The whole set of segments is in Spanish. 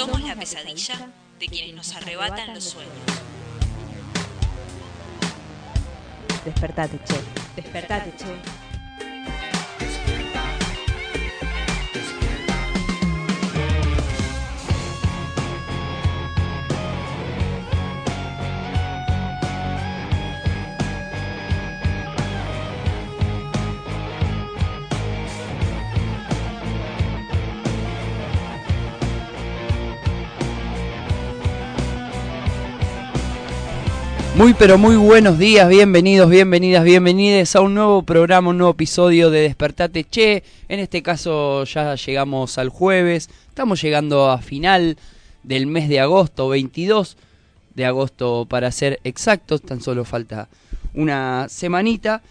Somos la pesadilla de quienes nos arrebatan los sueños. Despertate, che. Despertate, che. Muy pero muy buenos días, bienvenidos, bienvenidas, bienvenidas a un nuevo programa, un nuevo episodio de Despertate Che. En este caso ya llegamos al jueves, estamos llegando a final del mes de agosto, 22 de agosto para ser exactos, tan solo falta una semanita.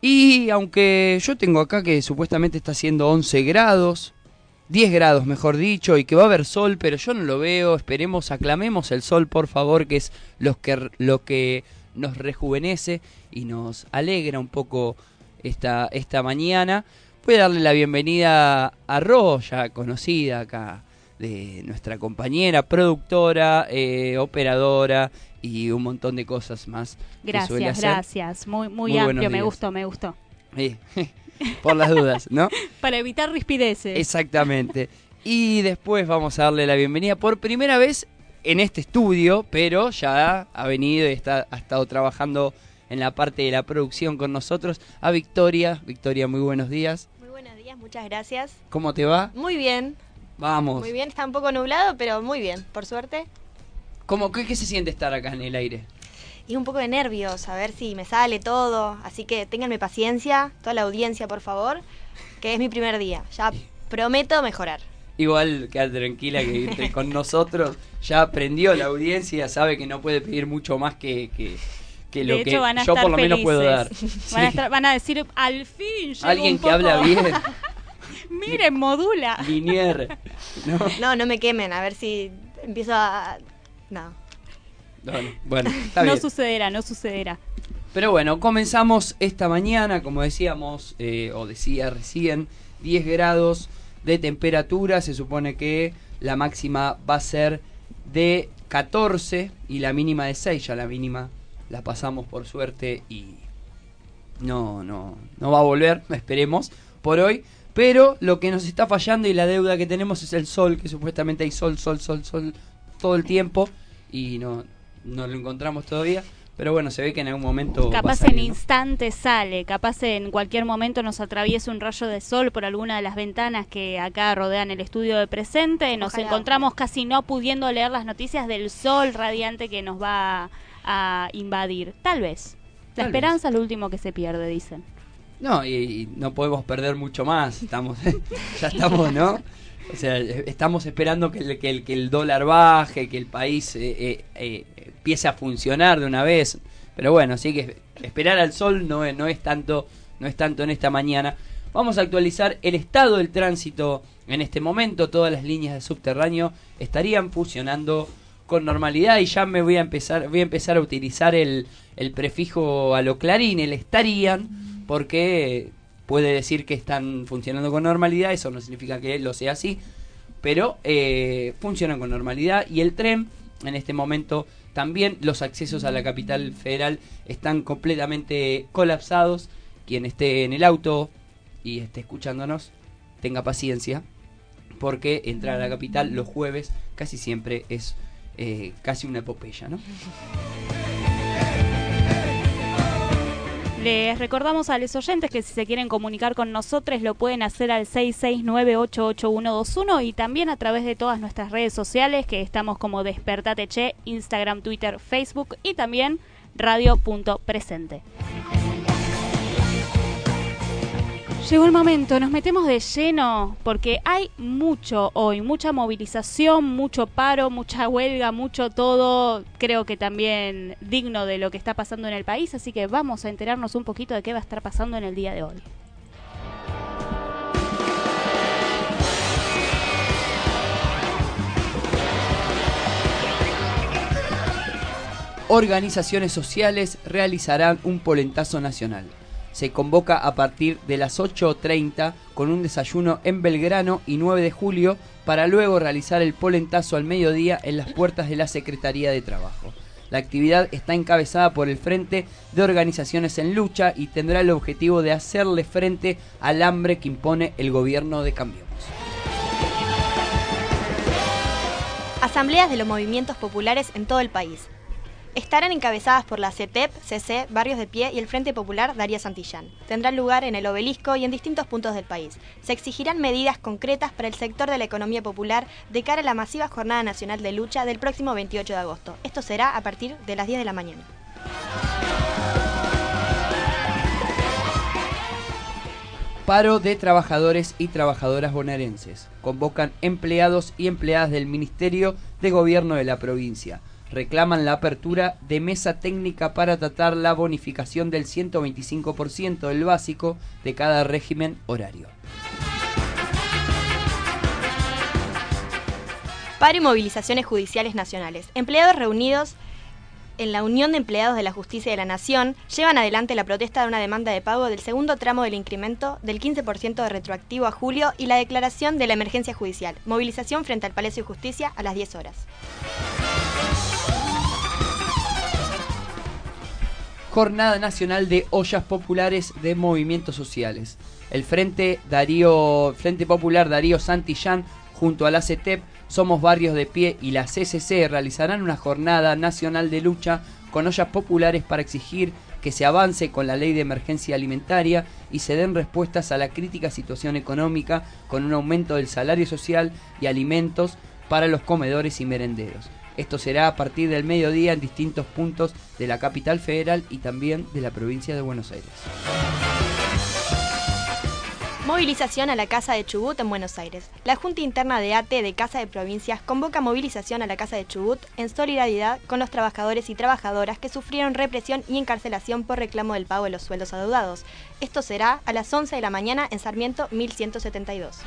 Y aunque yo tengo acá que supuestamente está haciendo 11 grados, 10 grados mejor dicho, y que va a haber sol, pero yo no lo veo. Esperemos, aclamemos el sol, por favor, que es lo que, lo que nos rejuvenece y nos alegra un poco esta, esta mañana. Voy a darle la bienvenida a Ro, ya conocida acá, de nuestra compañera, productora, eh, operadora y un montón de cosas más. Gracias, gracias. Muy, muy, amplio, me gustó, me gustó. por las dudas, ¿no? Para evitar rispideces. Exactamente. Y después vamos a darle la bienvenida por primera vez en este estudio, pero ya ha venido y está, ha estado trabajando en la parte de la producción con nosotros a Victoria. Victoria, muy buenos días. Muy buenos días, muchas gracias. ¿Cómo te va? Muy bien. Vamos. Muy bien, está un poco nublado, pero muy bien, por suerte. ¿Cómo, qué, qué se siente estar acá en el aire? Y un poco de nervios, a ver si me sale todo. Así que ténganme paciencia, toda la audiencia, por favor, que es mi primer día. Ya prometo mejorar. Igual, quédate tranquila que con nosotros ya aprendió la audiencia, sabe que no puede pedir mucho más que, que, lo que yo por lo menos puedo dar. Van, a decir, al fin Alguien que habla bien. Miren, modula. Linier. ¿no? no, no me quemen, a ver si empiezo a... No. Bueno, no sucederá, no sucederá. Pero bueno, comenzamos esta mañana, como decíamos, eh, o decía recién, 10 grados de temperatura. Se supone que la máxima va a ser de 14 y la mínima de 6. Ya la mínima la pasamos por suerte y no, no, no va a volver, esperemos, por hoy. Pero lo que nos está fallando y la deuda que tenemos es el sol, que supuestamente hay sol, sol, sol, sol todo el tiempo y no, no lo encontramos todavía. Pero bueno, se ve que en algún momento. Capaz en instante sale, capaz en cualquier momento nos atraviesa un rayo de sol por alguna de las ventanas que acá rodean el estudio de presente. Nos encontramos casi no pudiendo leer las noticias del sol radiante que nos va a, invadir. Tal vez. La esperanza es lo último que se pierde, dicen. No, y, no podemos perder mucho más. Estamos, ya estamos, ¿no? O sea, estamos esperando que el, que el, que el dólar baje, que el país eh, eh, eh, empiece a funcionar de una vez. Pero bueno, así que esperar al sol no es, no es tanto no es tanto en esta mañana. Vamos a actualizar el estado del tránsito en este momento. Todas las líneas de subterráneo estarían funcionando con normalidad y ya me voy a empezar voy a empezar a utilizar el, el prefijo a lo clarín, el estarían, porque puede decir que están funcionando con normalidad, eso no significa que lo sea así, pero eh, funcionan con normalidad y el tren en este momento también los accesos a la capital federal están completamente colapsados. Quien esté en el auto y esté escuchándonos, tenga paciencia, porque entrar a la capital los jueves casi siempre es eh, casi una epopeya, ¿no? Les recordamos a los oyentes que si se quieren comunicar con nosotros lo pueden hacer al 669-88121 y también a través de todas nuestras redes sociales que estamos como Despertate Instagram, Twitter, Facebook y también radio.presente. Llegó el momento, nos metemos de lleno porque hay mucho hoy, mucha movilización, mucho paro, mucha huelga, mucho todo, creo que también digno de lo que está pasando en el país, así que vamos a enterarnos un poquito de qué va a estar pasando en el día de hoy. Organizaciones sociales realizarán un polentazo nacional. Se convoca a partir de las 8.30 con un desayuno en Belgrano y 9 de julio para luego realizar el polentazo al mediodía en las puertas de la Secretaría de Trabajo. La actividad está encabezada por el Frente de Organizaciones en Lucha y tendrá el objetivo de hacerle frente al hambre que impone el gobierno de Cambiemos. Asambleas de los movimientos populares en todo el país. Estarán encabezadas por la CETEP, CC, Barrios de Pie y el Frente Popular Daría Santillán. Tendrán lugar en el obelisco y en distintos puntos del país. Se exigirán medidas concretas para el sector de la economía popular de cara a la masiva Jornada Nacional de Lucha del próximo 28 de agosto. Esto será a partir de las 10 de la mañana. Paro de trabajadores y trabajadoras bonaerenses. Convocan empleados y empleadas del Ministerio de Gobierno de la provincia reclaman la apertura de mesa técnica para tratar la bonificación del 125% del básico de cada régimen horario. Paro y movilizaciones judiciales nacionales. Empleados reunidos en la Unión de Empleados de la Justicia de la Nación llevan adelante la protesta de una demanda de pago del segundo tramo del incremento del 15% de retroactivo a julio y la declaración de la emergencia judicial. Movilización frente al Palacio de Justicia a las 10 horas. Jornada Nacional de Ollas Populares de Movimientos Sociales. El Frente, Darío, Frente Popular Darío Santillán junto a la CETEP, Somos Barrios de Pie y la CCC realizarán una jornada nacional de lucha con ollas populares para exigir que se avance con la ley de emergencia alimentaria y se den respuestas a la crítica situación económica con un aumento del salario social y alimentos para los comedores y merenderos. Esto será a partir del mediodía en distintos puntos de la capital federal y también de la provincia de Buenos Aires. Movilización a la Casa de Chubut en Buenos Aires. La Junta Interna de ATE de Casa de Provincias convoca movilización a la Casa de Chubut en solidaridad con los trabajadores y trabajadoras que sufrieron represión y encarcelación por reclamo del pago de los sueldos adeudados. Esto será a las 11 de la mañana en Sarmiento 1172.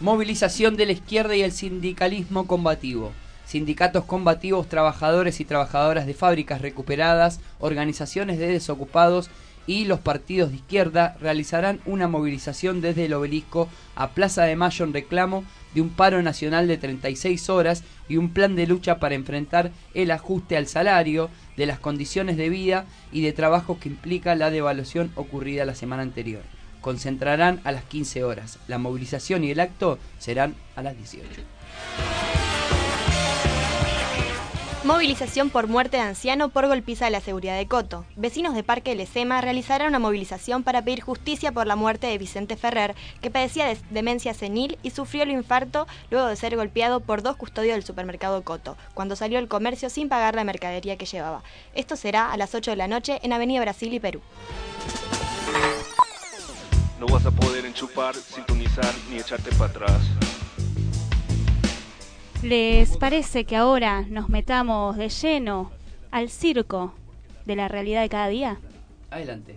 Movilización de la izquierda y el sindicalismo combativo. Sindicatos combativos, trabajadores y trabajadoras de fábricas recuperadas, organizaciones de desocupados y los partidos de izquierda realizarán una movilización desde el obelisco a Plaza de Mayo en reclamo de un paro nacional de 36 horas y un plan de lucha para enfrentar el ajuste al salario, de las condiciones de vida y de trabajo que implica la devaluación ocurrida la semana anterior concentrarán a las 15 horas. La movilización y el acto serán a las 18. Movilización por muerte de anciano por golpiza de la seguridad de Coto. Vecinos de Parque Lesema realizaron una movilización para pedir justicia por la muerte de Vicente Ferrer, que padecía de demencia senil y sufrió el infarto luego de ser golpeado por dos custodios del supermercado Coto, cuando salió al comercio sin pagar la mercadería que llevaba. Esto será a las 8 de la noche en Avenida Brasil y Perú. No vas a poder enchupar, sintonizar ni echarte para atrás. ¿Les parece que ahora nos metamos de lleno al circo de la realidad de cada día? Adelante.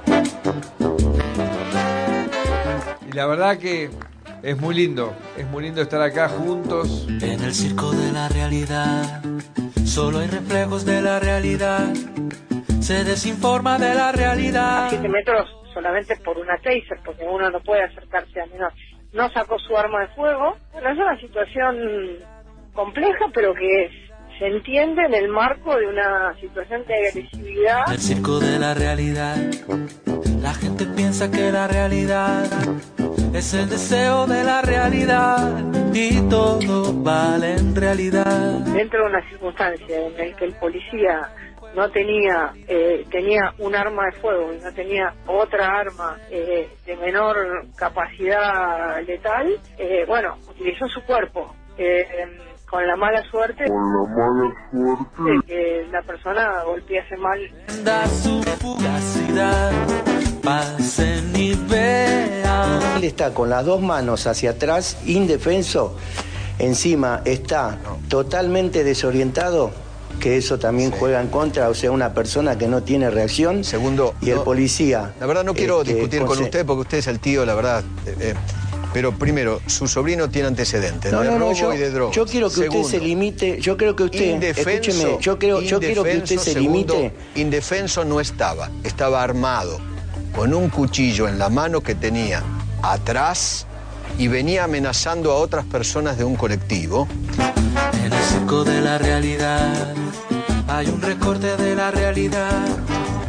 Y la verdad que es muy lindo, es muy lindo estar acá juntos. En el circo de la realidad, solo hay reflejos de la realidad. Se desinforma de la realidad. A 7 metros solamente por una taser, porque uno no puede acercarse a menos. No sacó su arma de fuego. Bueno, es una situación compleja, pero que se entiende en el marco de una situación de agresividad. El circo de la realidad, la gente piensa que la realidad es el deseo de la realidad y todo vale en realidad. Dentro de una circunstancia en la que el policía no tenía eh, tenía un arma de fuego y no tenía otra arma eh, de menor capacidad letal, eh, bueno, utilizó su cuerpo. Eh, con la mala suerte de que la persona golpease mal. Da su fugacidad, pasen y vean. Él está con las dos manos hacia atrás, indefenso, encima está totalmente desorientado, que eso también juega en contra, o sea, una persona que no tiene reacción. Segundo, y el policía. La verdad no quiero este, discutir con usted porque usted es el tío, la verdad. eh, eh, pero primero, su sobrino tiene antecedentes No, de no, no, robo yo, y de drogas. yo quiero que Segundo, usted se limite, yo creo que usted, indefenso, escúcheme, yo creo, yo quiero que usted se segundo, limite. Indefenso no estaba, estaba armado, con un cuchillo en la mano que tenía atrás y venía amenazando a otras personas de un colectivo. En el circo de la realidad hay un recorte de la realidad.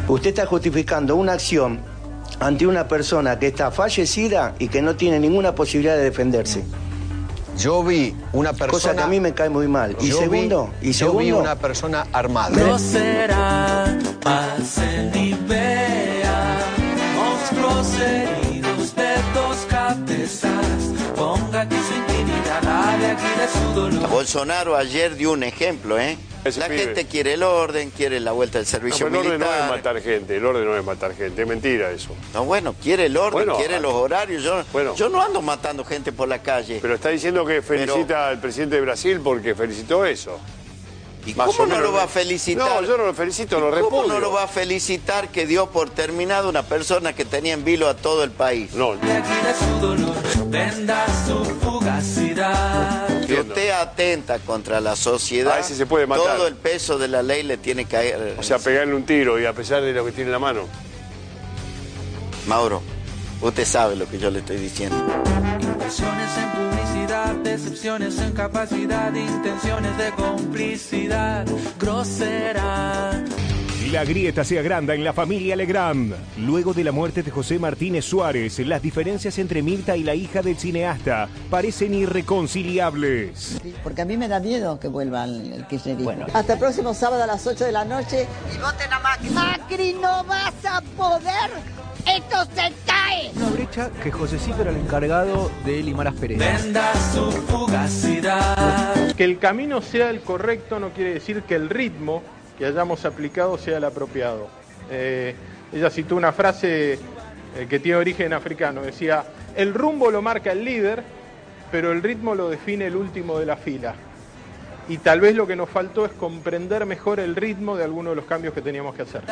Usted está justificando una acción ante una persona que está fallecida y que no tiene ninguna posibilidad de defenderse. Yo vi una persona. Cosa que a mí me cae muy mal. Y Yo vi- segundo, y yo segundo, vi una persona armada. No será, pasen y vean monstruos heridos de dos cabezas. Ponga aquí Bolsonaro ayer dio un ejemplo, ¿eh? Ese la pibe. gente quiere el orden, quiere la vuelta del No, servicio pero el orden no es militar. matar gente, el orden no es matar gente, es mentira eso. No, bueno, quiere el orden, Bueno, quiere los horarios. Yo, bueno. yo no ando matando gente por la calle. Pero está diciendo que felicita al presidente de Brasil porque felicitó eso. ¿Y Más cómo no lo va a felicitar? No, yo no lo felicito, lo ¿Cómo repudio. no lo va a felicitar que dio por terminado una persona que tenía en vilo a todo el país? No. De aquí de su dolor, venda su fugacidad. Que usted atenta contra la sociedad. A ese se puede matar. Todo el peso de la ley le tiene que caer. O sea, pegarle un tiro y a pesar de lo que tiene en la mano. Mauro, usted sabe lo que yo le estoy diciendo. En decepciones en capacidad, intenciones de complicidad, grosera. La grieta se agranda en la familia Legrand. Luego de la muerte de José Martínez Suárez, las diferencias entre Mirta y la hija del cineasta parecen irreconciliables. Porque a mí me da miedo que vuelva el, el kirchnerismo. Hasta el próximo sábado a las 8 de la noche. Y voten a Macri. Macri, no vas a poder. Esto se cae. Una brecha que Josecito era el encargado de limar asperezas. Venda su fugacidad. Que el camino sea el correcto no quiere decir que el ritmo que hayamos aplicado sea el apropiado. Eh, ella citó una frase eh, que tiene origen africano, decía, el rumbo lo marca el líder, pero el ritmo lo define el último de la fila. Y tal vez lo que nos faltó es comprender mejor el ritmo de algunos de los cambios que teníamos que hacer.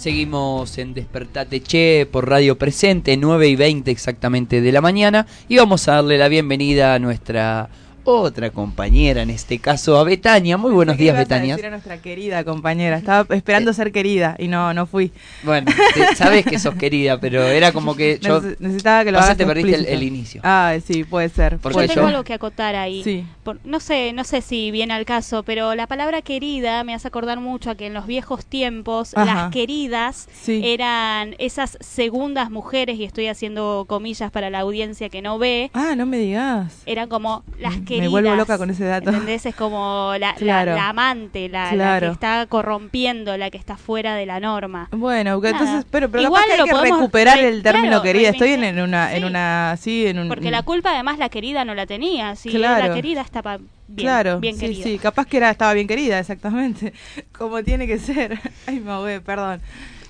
Seguimos en Despertate Che por Radio Presente, 9 y 20 exactamente de la mañana. Y vamos a darle la bienvenida a nuestra otra compañera, en este caso a Betania. Muy buenos días, a Betania. a nuestra querida compañera. Estaba esperando ser querida y no, no fui. Bueno, te- sabes que sos querida, pero era como que yo. Neces- necesitaba que lo hagas te perdiste el, inicio. Ah, sí, puede ser. Porque yo tengo algo que acotar ahí. Sí. Por- no sé, no sé si viene al caso, pero la palabra querida me hace acordar mucho a que en los viejos tiempos Ajá. las queridas Sí. eran esas segundas mujeres y estoy haciendo comillas para la audiencia que no ve. Ah, no me digas. Eran como las queridas. Me vuelvo loca con ese dato. ¿Entendés? Es como la, la- Claro. la amante, la, la Claro. que está corrompiendo, la que está fuera de la norma. Bueno, Nada. entonces, pero, pero Igual capaz que hay que recuperar re- el término claro, querida. Estoy en, en una, en Sí. una, sí, en un. Porque la culpa además la querida no la tenía. Claro. la querida estaba bien, claro, bien sí, querida. sí, capaz que era, estaba bien querida, exactamente. Como tiene que ser. Ay, me ahogué, perdón.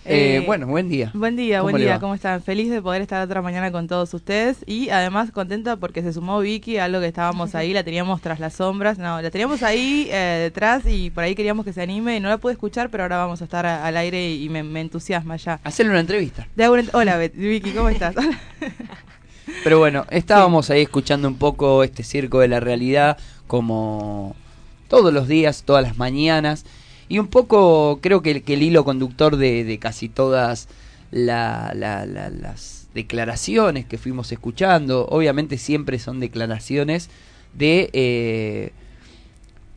Eh, Eh, bueno, buen día. Buen día, ¿Cómo buen día? ¿cómo están? Feliz de poder estar otra mañana con todos ustedes y además contenta porque se sumó Vicky, algo que estábamos ahí, la teníamos tras las sombras, no, la teníamos ahí eh, detrás y por ahí queríamos que se anime, no la pude escuchar, pero ahora vamos a estar a- al aire y me, me entusiasma ya. Hacerle una entrevista. Ent- Hola Bet- Vicky, ¿cómo estás? Pero bueno, estábamos ahí escuchando un poco este circo de la realidad como todos los días, todas las mañanas. Y un poco creo que, el- que el hilo conductor de, de casi todas la- la- la- las declaraciones que fuimos escuchando, obviamente siempre son declaraciones de eh,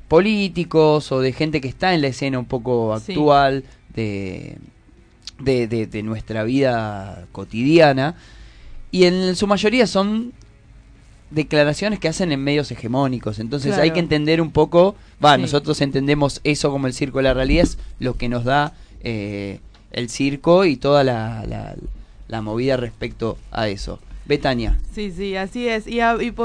políticos o de gente que está en la escena un poco Sí. actual, de, de, de- de nuestra vida cotidiana y en su mayoría son declaraciones que hacen en medios hegemónicos. Entonces hay que entender un poco, va, Sí. nosotros entendemos eso como el circo de la realidad, es lo que nos da eh, el circo y toda la, la, la movida respecto a eso. Betania. Sí, sí, así es. Y,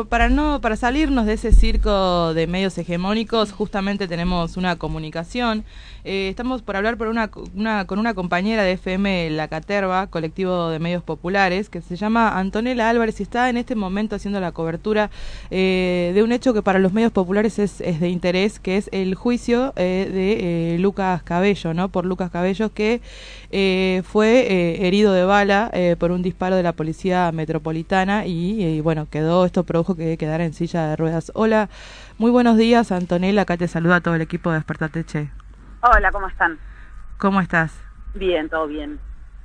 para no para salirnos de ese circo de medios hegemónicos, justamente tenemos una comunicación. Eh, estamos por hablar con una compañera de FM La Caterva, colectivo de medios populares, que se llama Antonella Álvarez y está en este momento haciendo la cobertura eh, de un hecho que para los medios populares es, de interés, que es el juicio eh, de Lucas Cabello, ¿no? Por Lucas Cabello, que fue herido de bala por un disparo de la policía metropolitana y, eh, bueno, quedó, esto produjo que quedara en silla de ruedas. Hola, muy buenos días, Antonella, acá te saluda todo el equipo de Despertate Che. Hola, ¿cómo están? ¿Cómo estás? Bien, todo bien.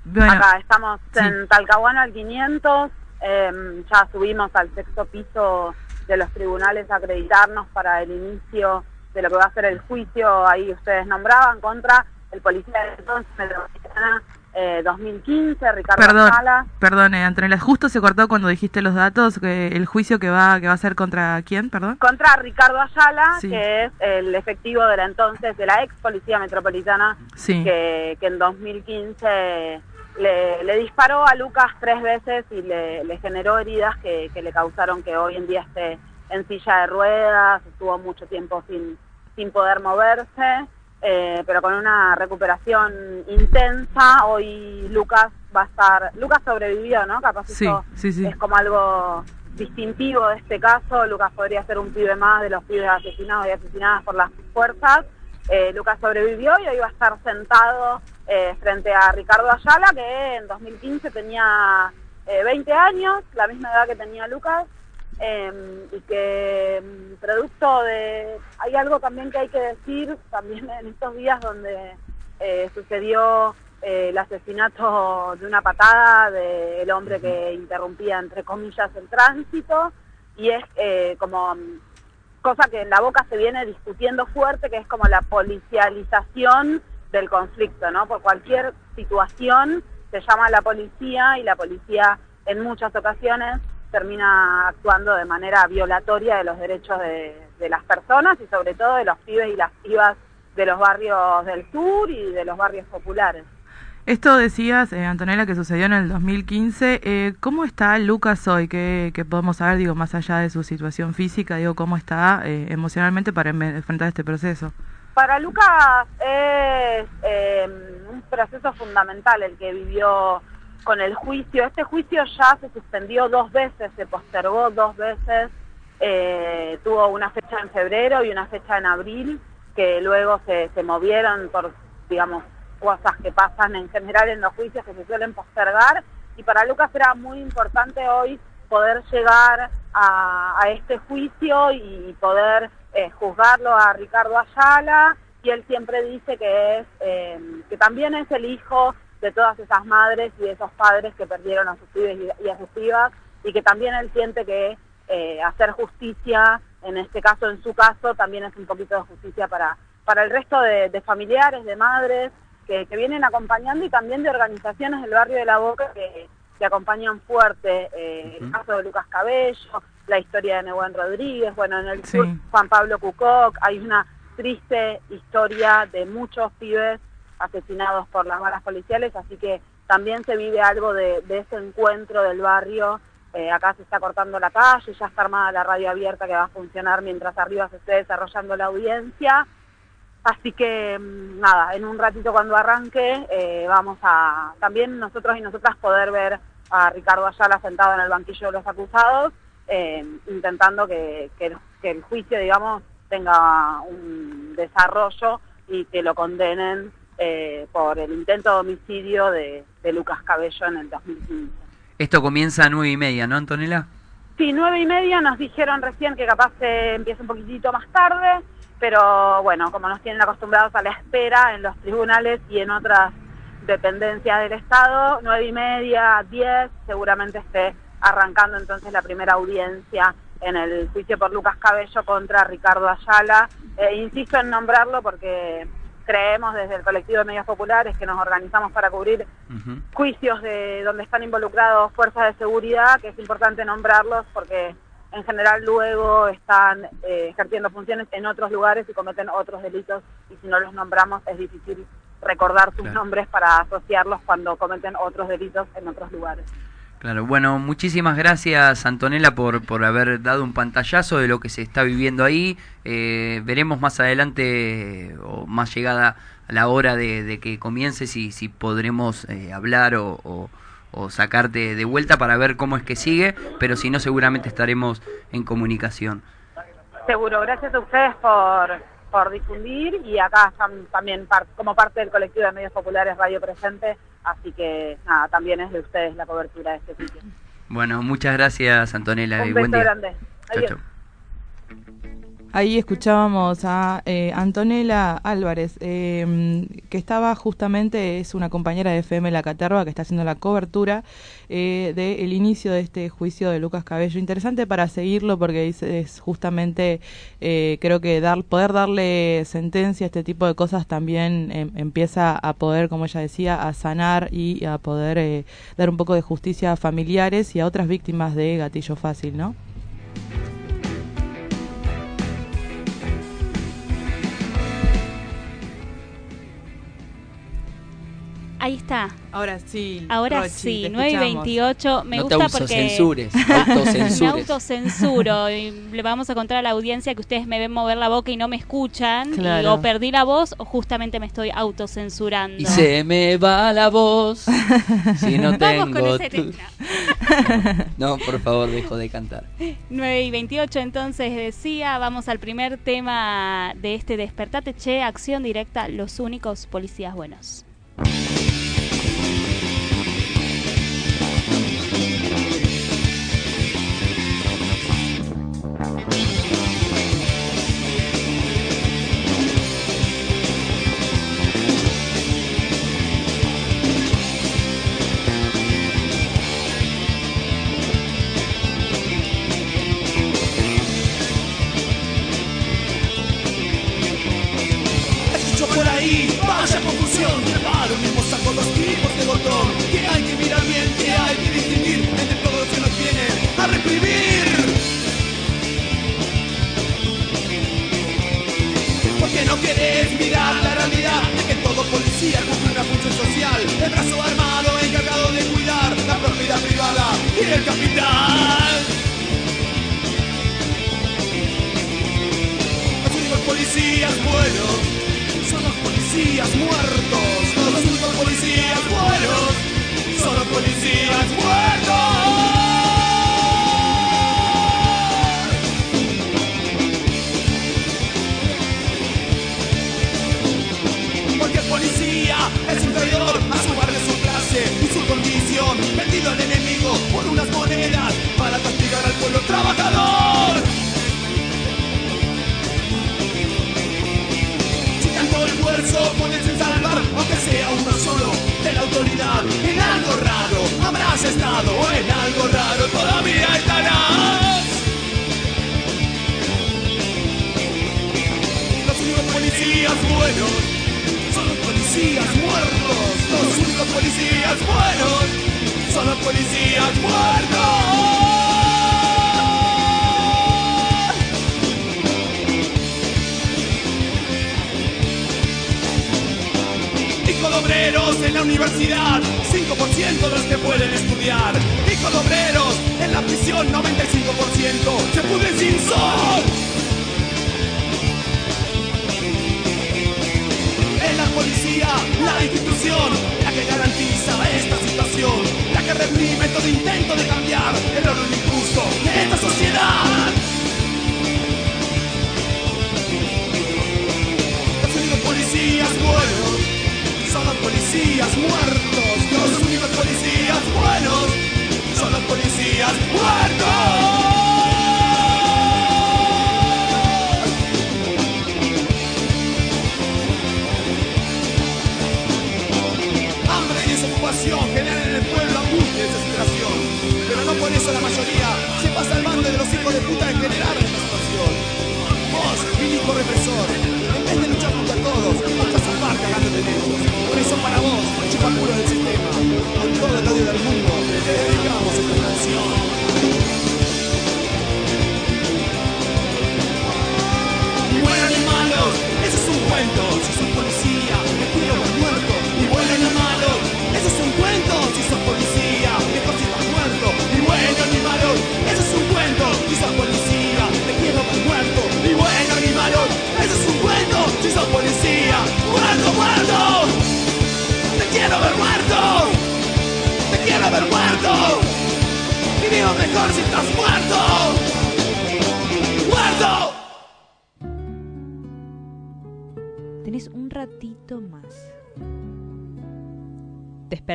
Bueno, Acá estamos sí. en Talcahuano al 500, em, ya subimos al sexto piso de los tribunales a acreditarnos para el inicio de lo que va a ser el juicio, ahí ustedes nombraban, contra el policía de entonces, Metropolitana, eh, 2015, Ricardo Perdón, Sala. perdón, eh, Antonella, justo se cortó cuando dijiste los datos, que el juicio que va que va a ser contra quién, perdón. contra Ricardo Ayala, Sí. que es el efectivo de la entonces, de la ex policía metropolitana, Sí. que, que en 2015 le, le disparó a Lucas tres veces y le, le generó heridas que, que le causaron que hoy en día esté en silla de ruedas, estuvo mucho tiempo sin, sin poder moverse, eh, pero con una recuperación intensa. Hoy Lucas va a estar, Lucas sobrevivió, ¿no? Capaz Sí, eso sí, sí. es como algo distintivo de este caso. Lucas podría ser un pibe más de los pibes asesinados y asesinadas por las fuerzas. Eh, Lucas sobrevivió y hoy va a estar sentado eh, frente a Ricardo Ayala, que en 2015 tenía eh, 20 años, la misma edad que tenía Lucas, eh, y que mm, producto de... Hay algo también que hay que decir, también en estos días donde eh, sucedió eh, el asesinato de una patada del hombre que interrumpía, entre comillas, el tránsito, y es eh, como mm, cosa que en la boca se viene discutiendo fuerte, que es como la policialización del conflicto, ¿no? Por cualquier situación se llama a la policía y la policía en muchas ocasiones termina actuando de manera violatoria de los derechos de, de las personas y sobre todo de los pibes y las pibas de los barrios del sur y de los barrios populares. Esto decías, eh, Antonella, que sucedió en el 2015. Eh, ¿Cómo está Lucas hoy? ¿Qué, qué podemos saber, digo, más allá de su situación física? Digo, ¿cómo está eh, emocionalmente para enfrentar este proceso? Para Lucas es eh, un proceso fundamental el que vivió con el juicio. Este juicio ya se suspendió dos veces, se postergó dos veces. Eh, tuvo una fecha en febrero y una fecha en abril, que luego se, se movieron por, digamos, cosas que pasan en general en los juicios que se suelen postergar. Y para Lucas era muy importante hoy poder llegar a, este juicio y poder eh, juzgarlo a Ricardo Ayala. Y él siempre dice que es eh, que también es el hijo de todas esas madres y de esos padres que perdieron a sus pibes y, a sus pibas y que también él siente que eh, hacer justicia, en este caso, en su caso, también es un poquito de justicia para, para el resto de, de familiares, de madres que, que vienen acompañando y también de organizaciones del barrio de La Boca que, que acompañan fuerte eh, el caso de Lucas Cabello, la historia de Nebuen Rodríguez, bueno, en el Sí. sur Juan Pablo Cucoc, hay una triste historia de muchos pibes asesinados por las balas policiales, así que también se vive algo de, ese encuentro del barrio. Eh, acá se está cortando la calle, ya está armada la radio abierta que va a funcionar mientras arriba se esté desarrollando la audiencia. Así que mm, nada, en un ratito cuando arranque eh, vamos a también nosotros y nosotras poder ver a Ricardo Ayala sentado en el banquillo de los acusados, eh, intentando que, que el juicio, digamos, tenga un desarrollo y que lo condenen eh, por el intento de homicidio de, de Lucas Cabello en el 2015. Esto comienza a nueve y media, ¿no, Antonella? Sí, nueve y media nos dijeron recién que capaz se empieza un poquitito más tarde, pero bueno, como nos tienen acostumbrados a la espera en los tribunales y en otras dependencias del Estado, nueve y media, diez, seguramente esté arrancando entonces la primera audiencia en el juicio por Lucas Cabello contra Ricardo Ayala. Eh, insisto en nombrarlo porque creemos desde el colectivo de medios populares que nos organizamos para cubrir juicios de donde están involucrados fuerzas de seguridad, que es importante nombrarlos porque en general luego están eh, ejerciendo funciones en otros lugares y cometen otros delitos y si no los nombramos es difícil recordar sus nombres para asociarlos cuando cometen otros delitos en otros lugares. Claro, bueno, muchísimas gracias Antonella por, por haber dado un pantallazo de lo que se está viviendo ahí. Eh, veremos más adelante o más llegada a la hora de, que comience si, si podremos eh, hablar o, o, sacarte de vuelta para ver cómo es que sigue, pero si no seguramente estaremos en comunicación. Seguro, gracias a ustedes por, por difundir y acá están también como parte del colectivo de medios populares Radio Presente, así que nada, también es de ustedes la cobertura de este sitio. Bueno, muchas gracias Antonella Un y beso buen día. grande. Adiós. chau. Ahí escuchábamos a eh, Antonella Álvarez, eh, que estaba justamente, es una compañera de FM La Caterva que está haciendo la cobertura eh, del inicio de este juicio de Lucas Cabello. Interesante para seguirlo porque es, es justamente, eh, creo que dar, poder darle sentencia a este tipo de cosas también em, empieza a poder, como ella decía, a sanar y a poder eh, dar un poco de justicia a familiares y a otras víctimas de gatillo fácil, ¿no? Ahí está. Ahora sí. Ahora Rochi, sí, te 9 y escuchamos. 28. Me No te gusta porque. autocensures, me autocensuro. y le vamos a contar a la audiencia que ustedes me ven mover la boca y no me escuchan. Y Claro. o perdí la voz o justamente me estoy autocensurando. Y se me va la voz si no Vamos con tengo ese tu- No, por favor, dejo de cantar. 9 y 28 entonces decía, vamos al primer tema de este Despertate Che, acción directa, los únicos policías buenos.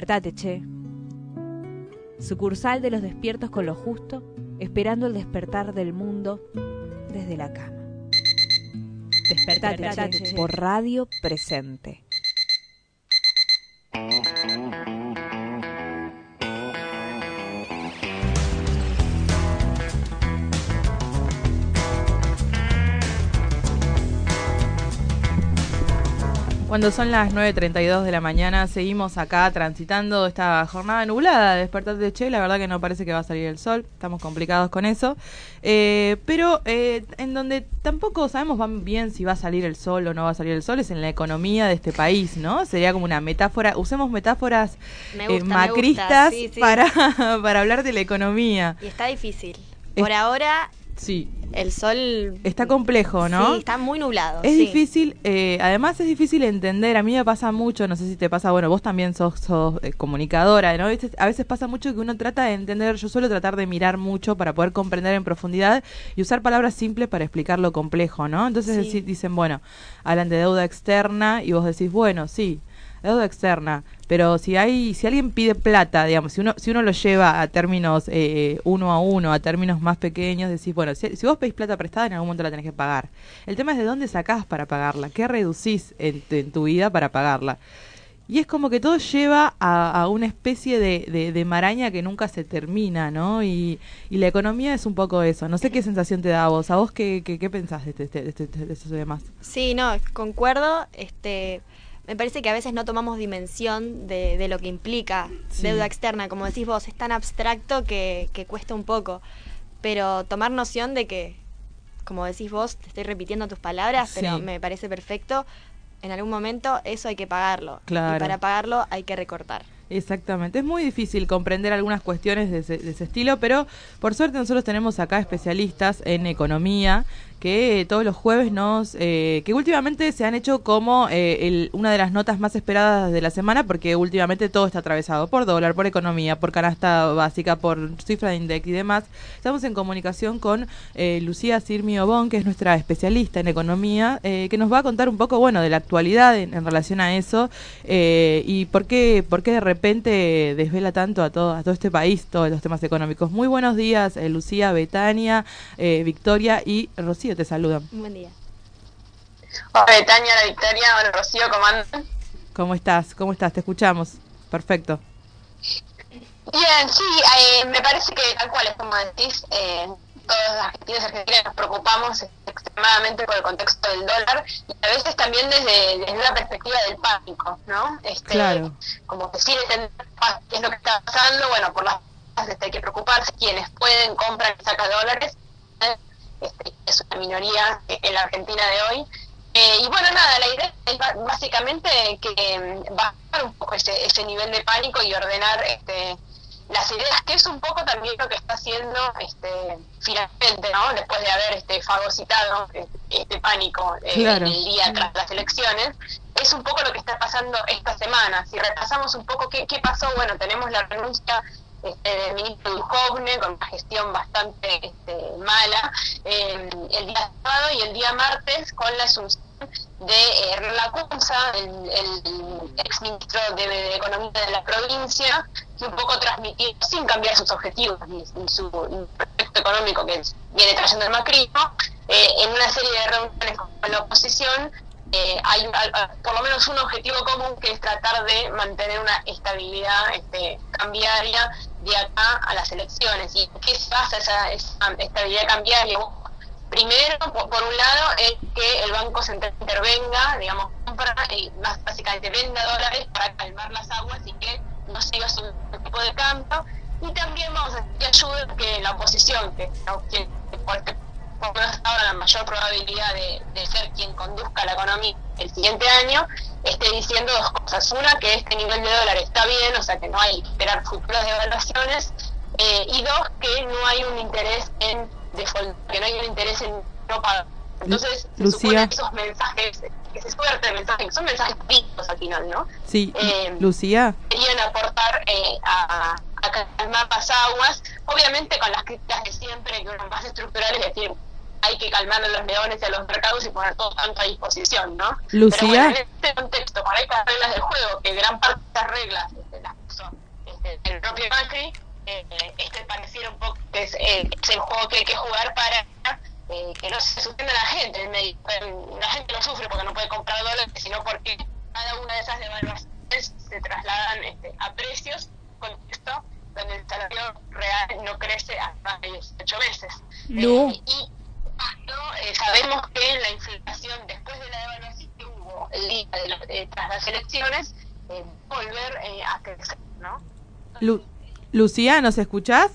Despertate, che. Sucursal de los despiertos con lo justo, esperando el despertar del mundo desde la cama. Despertate, Despertate, che, por radio presente. Cuando son las 9.32 de la mañana, seguimos acá transitando esta jornada nublada de Despertate de Che. La verdad que no parece que va a salir el sol, estamos complicados con eso. Eh, pero eh, en donde tampoco sabemos bien si va a salir el sol o no va a salir el sol es en la economía de este país, ¿no? Sería como una metáfora, usemos metáforas Me eh, me macristas gusta, sí, sí. Para, para hablar de la economía. Y está difícil. Por ahora, Sí. el sol Está complejo, ¿no? sí, está muy nublado. Es sí. difícil, eh, además es difícil entender, a mí me pasa mucho, no sé si te pasa, bueno, vos también sos, sos, eh, comunicadora, ¿no? A veces, a veces pasa mucho que uno trata de entender, yo suelo tratar de mirar mucho para poder comprender en profundidad y usar palabras simples para explicar lo complejo, ¿no? Entonces Sí. dicen, bueno, hablan de deuda externa y vos decís, bueno, sí, deuda externa, pero si hay, si alguien pide plata, digamos, si uno, si uno lo lleva a términos eh, uno a uno, a términos más pequeños, decís, bueno, si, vos pedís plata prestada, en algún momento la tenés que pagar. El tema es de dónde sacás para pagarla, qué reducís en, en tu vida para pagarla. Y es como que todo lleva a, una especie de, de- de maraña que nunca se termina, ¿no? Y, y la economía es un poco eso. No sé qué sensación te da a vos. ¿A vos qué, qué, qué pensás de, este, de, este- de estos demás? Sí, no, concuerdo. Este, me parece que a veces no tomamos dimensión de, de lo que implica Sí. deuda externa. Como decís vos, es tan abstracto que, que cuesta un poco. Pero tomar noción de que, como decís vos, te estoy repitiendo tus palabras, pero me parece perfecto. En algún momento eso hay que pagarlo. Claro. Y para pagarlo hay que recortar. Exactamente, es muy difícil comprender algunas cuestiones de ese, de ese estilo, pero por suerte nosotros tenemos acá especialistas en economía que eh, todos los jueves nos, eh, que últimamente se han hecho como eh, el- una de las notas más esperadas de la semana, porque últimamente todo está atravesado por dólar, por economía, por canasta básica, por cifra de index y demás. Estamos en comunicación con eh, Lucía Sirmi Obón, que es nuestra especialista en economía, eh, que nos va a contar un poco, bueno, de la actualidad en, relación a eso y por qué, por qué de repente desvela tanto a todo, a todo este país todos los temas económicos. Muy buenos días, Lucía, Betania, Victoria y Rocío, te saludan. Un buen día. Hola, Betania, la Victoria, hola, Rocío, ¿cómo andan? ¿Cómo estás? ¿Cómo estás? Te escuchamos. Perfecto. Bien, sí, eh, me parece que tal cual es como decís, eh, todos los argentinos y argentinas nos preocupamos extremadamente por el contexto del dólar y a veces también desde, desde una perspectiva del pánico, ¿no? Este, Claro. Como que sin entender qué es lo que está pasando, bueno, por las cosas este, hay que preocuparse, quienes pueden compran y sacan dólares. Este, es una minoría en la Argentina de hoy. Eh, y bueno, nada, la idea es básicamente que mm, bajar un poco ese, ese nivel de pánico y ordenar este, las ideas, que es un poco también lo que está haciendo este, finalmente, ¿no? Después de haber este, fagocitado eh, este pánico eh, Claro. el día tras las elecciones, es un poco lo que está pasando esta semana. Si repasamos un poco qué, qué pasó, bueno, tenemos la renuncia este, del ministro Duhovne con una gestión bastante este, mala eh, el día sábado y el día martes con la asunción de eh, la Cunza, el, el ex ministro de, Economía de la provincia, que un poco transmitió, sin cambiar sus objetivos ni, ni su proyecto económico que viene trayendo el macrismo, eh, en una serie de reuniones con la oposición, eh, hay por lo menos un objetivo común que es tratar de mantener una estabilidad este, cambiaria de acá a las elecciones. ¿Y qué se basa esa, esa estabilidad cambiaria? Primero, por, un lado, es que el Banco Central intervenga, digamos, compra y más básicamente venda dólares para calmar las aguas y que no siga su tipo de cambio. Y también vamos a pedir ayuda que la oposición, que, por, por menos ahora la mayor probabilidad de, de ser quien conduzca la economía el siguiente año, esté diciendo dos cosas. Una, que este nivel de dólar está bien, o sea que no hay que esperar futuras devaluaciones. eh, y dos, que no hay un interés en default, que no hay un interés en no pagar. Entonces, se Lucía. que esos mensajes, que se suerte mensajes, son mensajes políticos al final, ¿no? Sí, Eh, Lucía. querían aportar eh, a, a calmar las aguas, obviamente con las críticas de siempre, que son más estructurales, es decir, hay que calmar a los leones y a los mercados y poner todo tanto a disposición, ¿no? Lucía. Pero bueno, en este contexto, con estas reglas del juego, que gran parte de estas reglas este, las puso este, el propio Macri, eh, este pareciera un poco que es, eh, es el juego que hay que jugar para eh, que no se suspenda la gente. La gente no sufre porque no puede comprar dólares, sino porque cada una de esas devaluaciones se trasladan este, a precios, contexto donde el salario real no crece hasta más de 18 meses. Lu. Eh, y eh, sabemos que la inflación después de la devaluación que hubo el día de los- eh, tras las elecciones eh, volver eh, a crecer, ¿no? Lu- Lucía, ¿nos escuchás?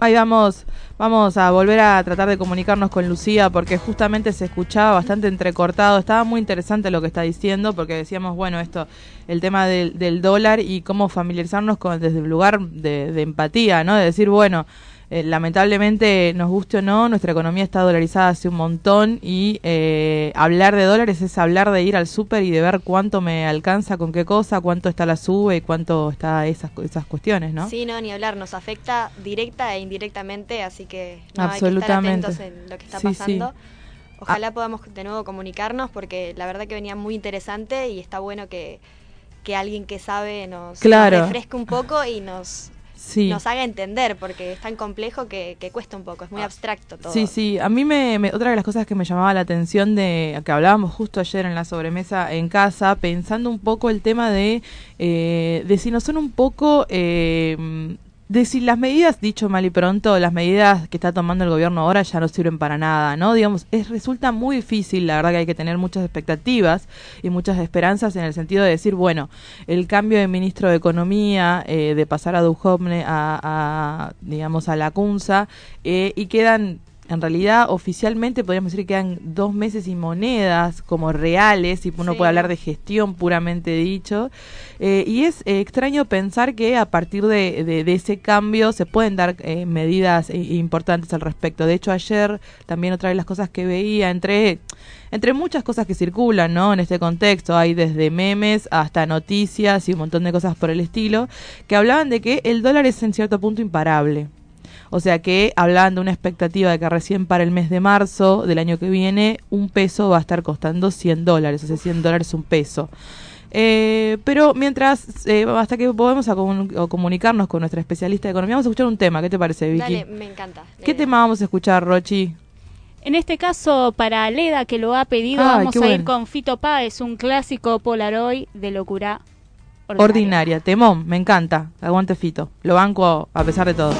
Ahí vamos, vamos a volver a tratar de comunicarnos con Lucía porque justamente se escuchaba bastante entrecortado. Estaba muy interesante lo que está diciendo porque decíamos, bueno, esto, el tema del, del dólar y cómo familiarizarnos con desde el lugar de, de empatía, ¿no? De decir, bueno, eh, lamentablemente, nos guste o no, nuestra economía está dolarizada hace un montón y eh, hablar de dólares es hablar de ir al súper y de ver cuánto me alcanza con qué cosa, cuánto está la sube y cuánto está esas, esas cuestiones, ¿no? Sí, no, ni hablar, nos afecta directa e indirectamente, así que no, hay que estar Absolutamente. atentos en lo que está Sí, sí. pasando. Ojalá podamos de nuevo comunicarnos porque la verdad que venía muy interesante y está bueno que, que alguien que sabe nos, Claro. nos refresque un poco y nos, Sí. nos haga entender porque es tan complejo que, que cuesta un poco, es muy abstracto todo. Sí, sí, a mí me, me- otra de las cosas que me llamaba la atención de que hablábamos justo ayer en la sobremesa en casa, pensando un poco el tema de, eh, de si no son un poco, eh, de si las medidas, dicho mal y pronto, las medidas que está tomando el gobierno ahora ya no sirven para nada, ¿no? Digamos, es, resulta muy difícil, la verdad que hay que tener muchas expectativas y muchas esperanzas en el sentido de decir, bueno, el cambio de ministro de Economía, eh, de pasar a Duhovne a, digamos, a la CUNSA, eh, y quedan en realidad oficialmente podríamos decir que quedan dos meses y monedas como reales y uno Sí. puede hablar de gestión puramente dicho. Eh, y es eh, extraño pensar que a partir de, de- de ese cambio se pueden dar eh, medidas eh, importantes al respecto. De hecho ayer también otra de las cosas que veía entre entre muchas cosas que circulan no en este contexto hay desde memes hasta noticias y un montón de cosas por el estilo que hablaban de que el dólar es en cierto punto imparable o sea que hablaban de una expectativa de que recién para el mes de marzo del año que viene un peso va a estar costando 100 dólares, o sea, 100 dólares un peso. Eh, pero mientras, eh, hasta que podemos a comun- a comunicarnos con nuestra especialista de economía, vamos a escuchar un tema. ¿Qué te parece, Vicky? Dale, me encanta. ¿Qué tema vamos a escuchar, Rochi? En este caso, para Leda, que lo ha pedido, vamos a ir con Fito Páez, un clásico Polaroid de locura Ordinaria. ordinaria. temón, me encanta. Aguante Fito. Lo banco a pesar de todo.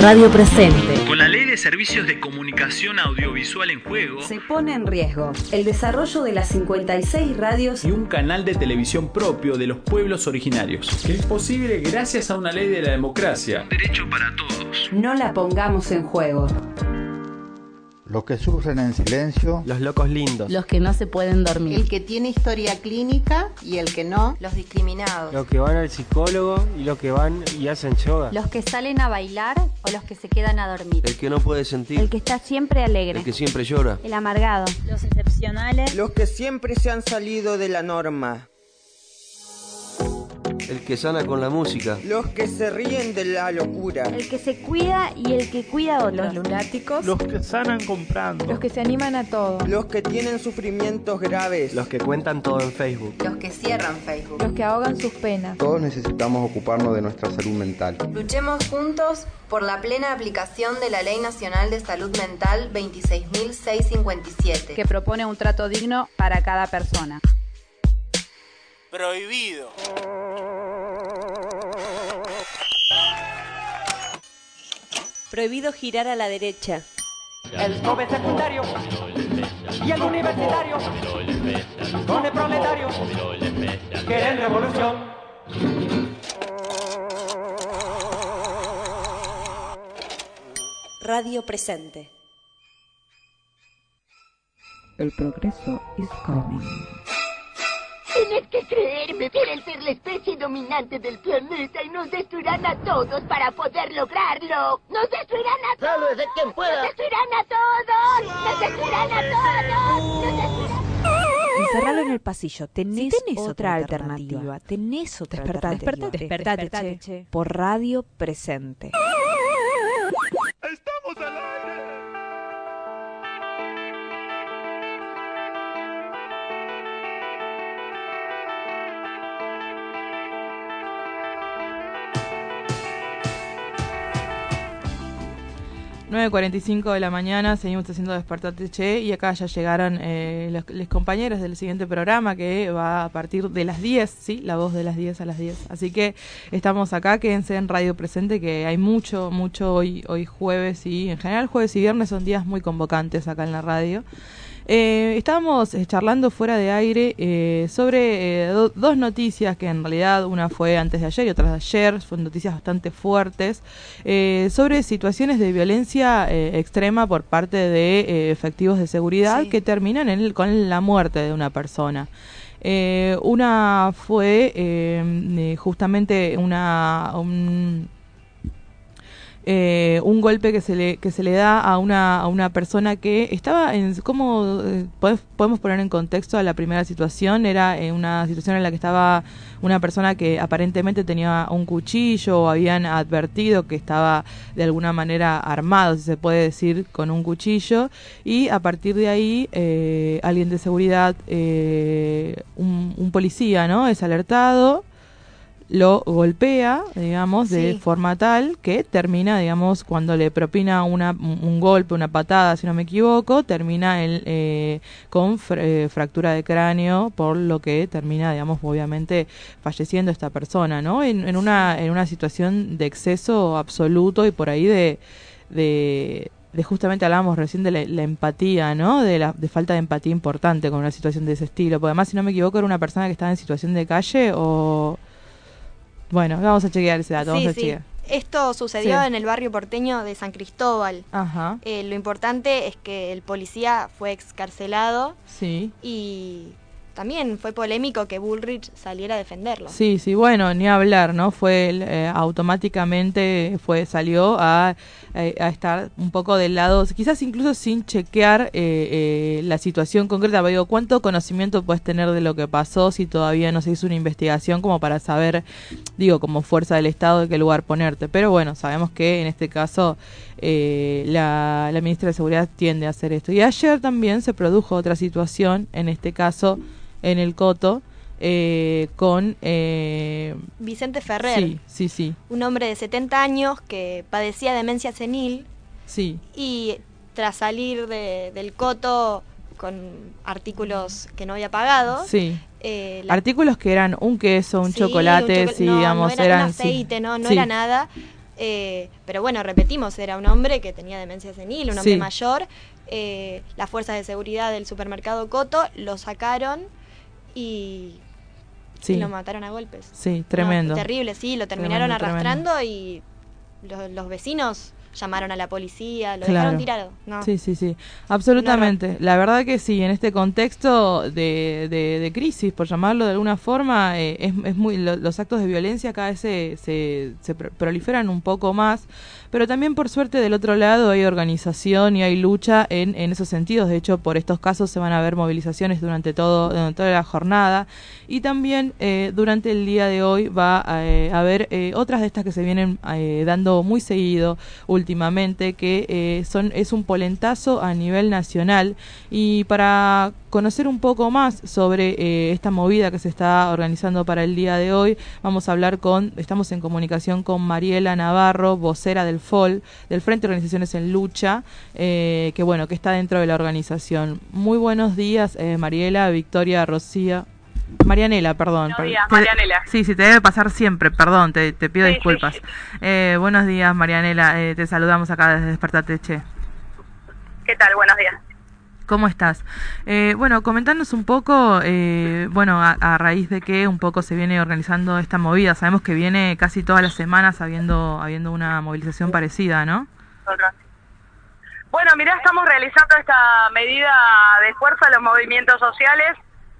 Radio Presente. Con la ley de servicios de comunicación audiovisual en juego Se pone en riesgo el desarrollo de las 56 radios y un canal de televisión propio de los pueblos originarios, que es posible gracias a una ley de la democracia. Derecho para todos. No la pongamos en juego. Los que sufren en silencio. Los locos lindos. Los que no se pueden dormir. El que tiene historia clínica y el que no. Los discriminados. Los que van al psicólogo y los que van y hacen yoga. Los que salen a bailar los que se quedan a dormir. El que no puede sentir. El que está siempre alegre. El que siempre llora. El amargado. Los excepcionales. Los que siempre se han salido de la norma. El que sana con la música. Los que se ríen de la locura. El que se cuida y el que cuida a otros. Los lunáticos. Los que sanan comprando. Los que se animan a todo. Los que tienen sufrimientos graves. Los que cuentan todo en Facebook. Los que cierran Facebook. Los que ahogan sus penas. Todos necesitamos ocuparnos de nuestra salud mental. Luchemos juntos por la plena aplicación de la Ley Nacional de Salud Mental 26.657. Que propone un trato digno para cada persona. Prohibido. Prohibido girar a la derecha. El joven secundario y el universitario con el proletario quieren revolución. Radio Presente. El progreso is coming. Tienes que creerme, quieren ser la especie dominante del planeta y nos destruirán a todos para poder lograrlo. Nos destruirán a todos. ¡Sálvese quien pueda! Nos destruirán a todos. Nos destruirán a todos. Nos destruirán. Encerralo en el pasillo. Tenés, tenés otra, otra alternativa. alternativa. Tenés otra Despertate, alternativa. despertate, Despertate, che. Por Radio Presente. 9.45 de la mañana, seguimos haciendo Despertate Che y acá ya llegaron eh, los, los compañeros del siguiente programa que va a partir de las 10, ¿sí? La voz de las 10 a las 10. Así que estamos acá, quédense en Radio Presente que hay mucho, mucho hoy, hoy jueves y en general jueves y viernes son días muy convocantes acá en la radio. Eh, estábamos eh, charlando fuera de aire eh, sobre eh, do- dos noticias que en realidad una fue antes de ayer y otra de ayer, son noticias bastante fuertes, eh, sobre situaciones de violencia eh, extrema por parte de efectivos de seguridad que terminan en el- con la muerte de una persona. Eh, una fue justamente una... un- eh, un golpe que se le que se le da a una a una persona que estaba en cómo eh, podemos poner en contexto a la primera situación era eh, una situación en la que estaba una persona que aparentemente tenía un cuchillo o habían advertido que estaba de alguna manera armado si se puede decir con un cuchillo. Y a partir de ahí eh, alguien de seguridad eh, un, un policía no es alertado lo golpea, digamos, de forma tal que termina, digamos, cuando le propina una, un un golpe, una patada, si no me equivoco, termina el, eh, con fr- eh, fractura de cráneo, por lo que termina, digamos, obviamente falleciendo esta persona, ¿no? En, en, una, en una situación de exceso absoluto y por ahí de... de de justamente hablábamos recién de la, la empatía, ¿no? De la de falta de empatía importante con una situación de ese estilo. Porque además, si no me equivoco, era una persona que estaba en situación de calle o bueno, vamos a chequear ese dato, Sí, vamos a sí. chequear. Esto sucedió Sí. en el barrio porteño de San Cristóbal. Ajá. Eh, lo importante es que el policía fue excarcelado Sí. y también fue polémico que Bullrich saliera a defenderlo. Sí, sí, bueno, ni hablar, ¿no? Fue eh, automáticamente fue salió a, eh, a estar un poco del lado, quizás incluso sin chequear eh, eh, la situación concreta. Pero digo, ¿cuánto conocimiento puedes tener de lo que pasó si todavía no se hizo una investigación como para saber, digo, como fuerza del Estado de qué lugar ponerte? Pero bueno, sabemos que en este caso eh, la, la ministra de Seguridad tiende a hacer esto. Y ayer también se produjo otra situación, en este caso en el Coto, eh, con... Eh, Vicente Ferrer, sí, sí, sí, un hombre de 70 años que padecía demencia senil sí. y tras salir de- del coto con artículos que no había pagado, Sí. eh, la- Artículos que eran un queso, un Sí, chocolate, un choco- sí, no, digamos, no era eran... un sí, aceite, no, no sí. era nada. Eh, pero bueno, repetimos, era un hombre que tenía demencia senil, un hombre Sí. mayor. Eh, las fuerzas de seguridad del supermercado Coto lo sacaron y, Sí. y lo mataron a golpes. Sí, No, tremendo. terrible, sí, lo terminaron Tremendo, arrastrando y los, los vecinos llamaron a la policía, lo Claro. dejaron tirado. No. Sí, sí, sí, absolutamente. La verdad que sí, en este contexto de, de, de crisis, por llamarlo de alguna forma, eh, es, es muy lo- los actos de violencia cada vez se, se, se pro- proliferan un poco más, pero también por suerte del otro lado hay organización y hay lucha en, en esos sentidos. De hecho, por estos casos se van a ver movilizaciones durante todo durante toda la jornada y también eh, durante el día de hoy va a eh, haber eh, otras de estas que se vienen dando muy seguido últimamente que eh, son es un polentazo a nivel nacional. Y para conocer un poco más sobre eh, esta movida que se está organizando para el día de hoy vamos a hablar con estamos en comunicación con Mariela Navarro vocera del FOL del Frente de Organizaciones en Lucha eh, que bueno que está dentro de la organización. Muy buenos días Mariela Victoria Rocía Marianela, perdón. Buenos días, Te- Marianela. Sí, sí, te debe pasar siempre, perdón, te, te pido Sí, disculpas. sí. Eh, buenos días, Marianela, eh, te saludamos acá desde Despertate Che. ¿Qué tal? Buenos días. ¿Cómo estás? Eh, bueno, comentanos un poco, eh, bueno, a, a raíz de que un poco se viene organizando esta movida. Sabemos que viene casi todas las semanas habiendo, habiendo una movilización parecida, ¿no? Bueno, mirá, estamos realizando esta medida de fuerza a los movimientos sociales.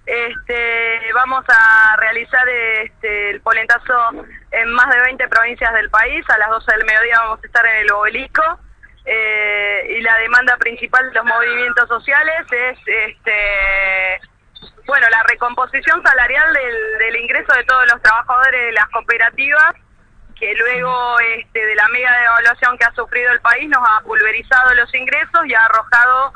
Este, vamos a realizar este, el polentazo en más de 20 provincias del país. A las 12 del mediodía vamos a estar en el obelisco. Eh, y la demanda principal de los movimientos sociales es este, bueno, la recomposición salarial del, del ingreso de todos los trabajadores de las cooperativas que luego este, de la mega devaluación que ha sufrido el país nos ha pulverizado los ingresos y ha arrojado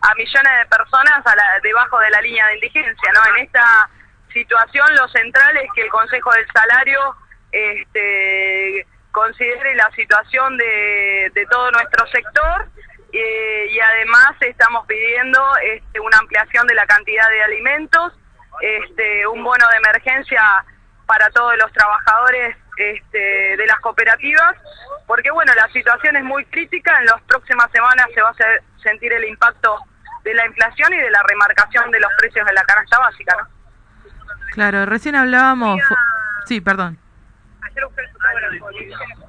a millones de personas a la- debajo de la línea de indigencia. ¿no? En esta situación lo central es que el Consejo del Salario este, considere la situación de, de todo nuestro sector eh, y además estamos pidiendo este, una ampliación de la cantidad de alimentos, este, un bono de emergencia para todos los trabajadores este, de las cooperativas, porque bueno, la situación es muy crítica, en las próximas semanas se va a hacer- sentir el impacto de la inflación y de la remarcación de los precios de la canasta básica, ¿no? Claro, recién hablábamos... Sí, perdón.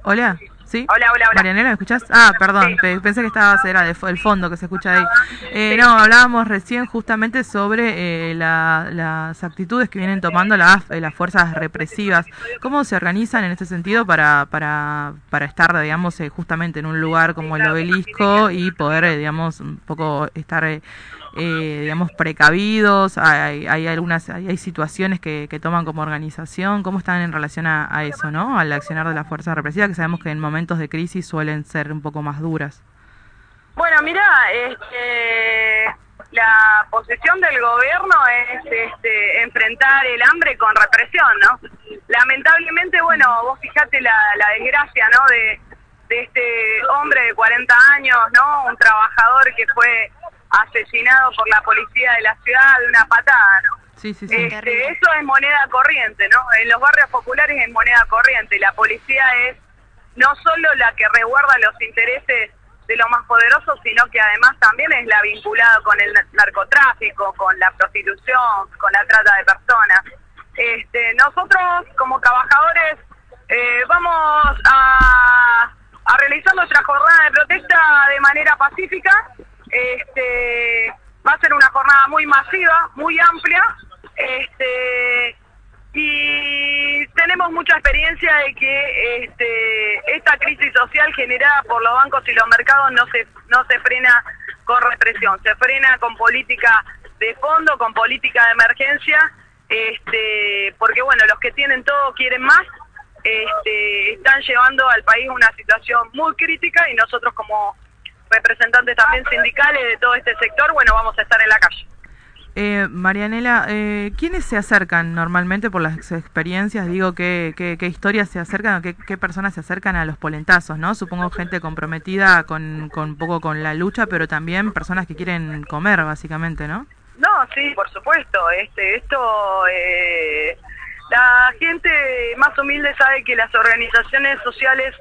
Hola, ¿sí? Hola, hola, hola. Marianela, ¿me escuchás? Ah, perdón, pe- pensé que estabas, era de el fondo que se escucha ahí. Eh, no, hablábamos recién justamente sobre eh, la- las actitudes que vienen tomando las, eh, las fuerzas represivas. ¿Cómo se organizan en este sentido para, para, para estar, digamos, eh, justamente en un lugar como el obelisco y poder, eh, digamos, un poco estar... eh, digamos, precavidos? ¿Hay, hay algunas hay, situaciones que, toman como organización? ¿Cómo están en relación a, eso, no? Al accionar de las fuerzas represivas, que sabemos que en momentos de crisis suelen ser un poco más duras. Bueno, mira, este, la posición del gobierno es este, enfrentar el hambre con represión, ¿no? Lamentablemente, bueno, vos fijate la, la desgracia, ¿no? De, de este hombre de 40 años, ¿no? Un trabajador que fue asesinado por la policía de la ciudad de una patada, ¿no? Sí, sí, sí. Este, eso es moneda corriente, ¿no? En los barrios populares es moneda corriente. La policía es no solo la que resguarda los intereses de los más poderosos, sino que además también es la vinculada con el narcotráfico, con la prostitución, con la trata de personas. Este, nosotros como trabajadores eh, vamos a, a realizar nuestra jornada de protesta de manera pacífica. Este, va a ser una jornada muy masiva, muy amplia. Este, y tenemos mucha experiencia de que este, esta crisis social generada por los bancos y los mercados no se no se frena con represión, se frena con política de fondo, con política de emergencia, este, porque bueno, los que tienen todo quieren más, este, están llevando al país una situación muy crítica y nosotros como representantes también sindicales de todo este sector, bueno, vamos a estar en la calle. Eh, Marianela, eh, ¿quiénes se acercan normalmente por las experiencias? Digo, ¿qué, qué, qué historias se acercan qué, qué personas se acercan a los polentazos, no? Supongo gente comprometida con, con un poco con la lucha, pero también personas que quieren comer, básicamente, ¿no? No, sí, por supuesto. Este, esto, eh, la gente más humilde sabe que las organizaciones sociales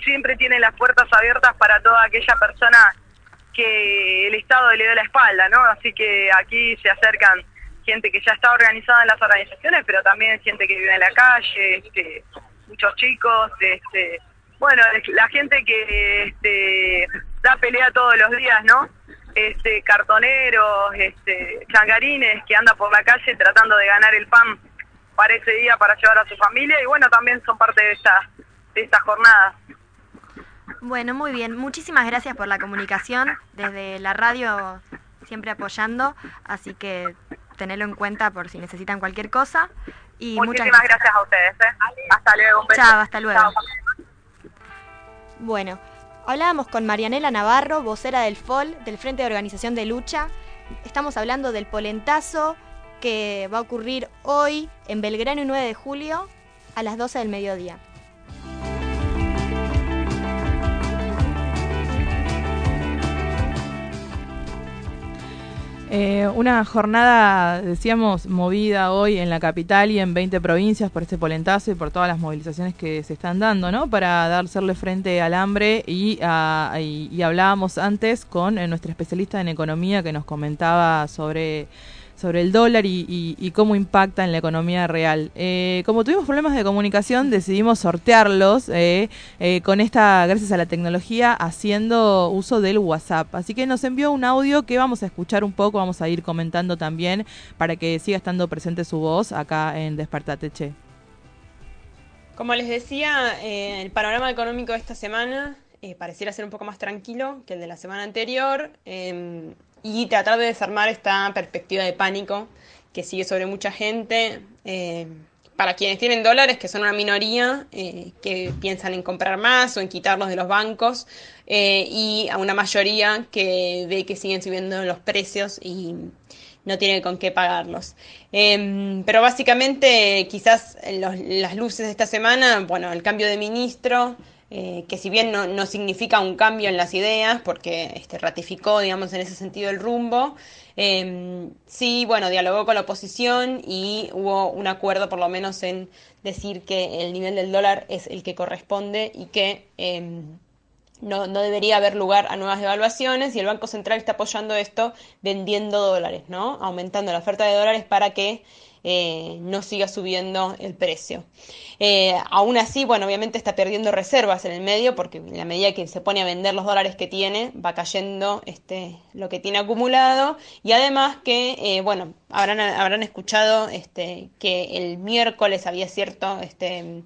siempre tienen las puertas abiertas para toda aquella persona que el Estado le dio la espalda, ¿no? Así que aquí se acercan gente que ya está organizada en las organizaciones, pero también gente que vive en la calle, este, muchos chicos, este, bueno, la gente que este, da pelea todos los días, ¿no? Este, cartoneros, este, changarines que anda por la calle tratando de ganar el pan para ese día para llevar a su familia y bueno, también son parte de esta, de esta jornada. Bueno, muy bien. Muchísimas gracias por la comunicación desde la radio, siempre apoyando, así que tenerlo en cuenta por si necesitan cualquier cosa. Y Muchísimas gracias. a ustedes. ¿eh? Hasta luego. Un Chao, hasta luego. Bueno, hablábamos con Marianela Navarro, vocera del FOL, del Frente de Organización de Lucha. Estamos hablando del polentazo que va a ocurrir hoy en Belgrano y 9 de julio a las 12 del mediodía. Eh, una jornada, decíamos, movida hoy en la capital y en 20 provincias por este polentazo y por todas las movilizaciones que se están dando, ¿no? Para darle frente al hambre y, y hablábamos antes con eh, nuestra especialista en economía que nos comentaba sobre sobre el dólar y, cómo impacta en la economía real. Eh, como tuvimos problemas de comunicación, decidimos sortearlos eh, eh, con esta, gracias a la tecnología, haciendo uso del WhatsApp. Así que nos envió un audio que vamos a escuchar un poco, vamos a ir comentando también para que siga estando presente su voz acá en Despertate Che. Como les decía, el panorama económico de esta semana pareciera ser un poco más tranquilo que el de la semana anterior. Y tratar de desarmar esta perspectiva de pánico que sigue sobre mucha gente. Eh, para quienes tienen dólares, que son una minoría, eh, que piensan en comprar más o en quitarlos de los bancos, eh, y a una mayoría que ve que siguen subiendo los precios y no tiene con qué pagarlos. Em, pero básicamente, quizás las luces de esta semana, bueno, el cambio de ministro, eh, que si bien no, significa un cambio en las ideas, porque este, ratificó, digamos, en ese sentido el rumbo, em, sí, bueno, dialogó con la oposición y hubo un acuerdo por lo menos en decir que el nivel del dólar es el que corresponde y que em, no, no, debería haber lugar a nuevas devaluaciones y el Banco Central está apoyando esto vendiendo dólares, ¿no? Aumentando la oferta de dólares para que eh, no siga subiendo el precio. Eh, aún así, bueno, obviamente está perdiendo reservas en el medio porque en la medida que se pone a vender los dólares que tiene, va cayendo este, lo que tiene acumulado y además que, eh, bueno, habrán, habrán escuchado este, que el miércoles había cierto... Este,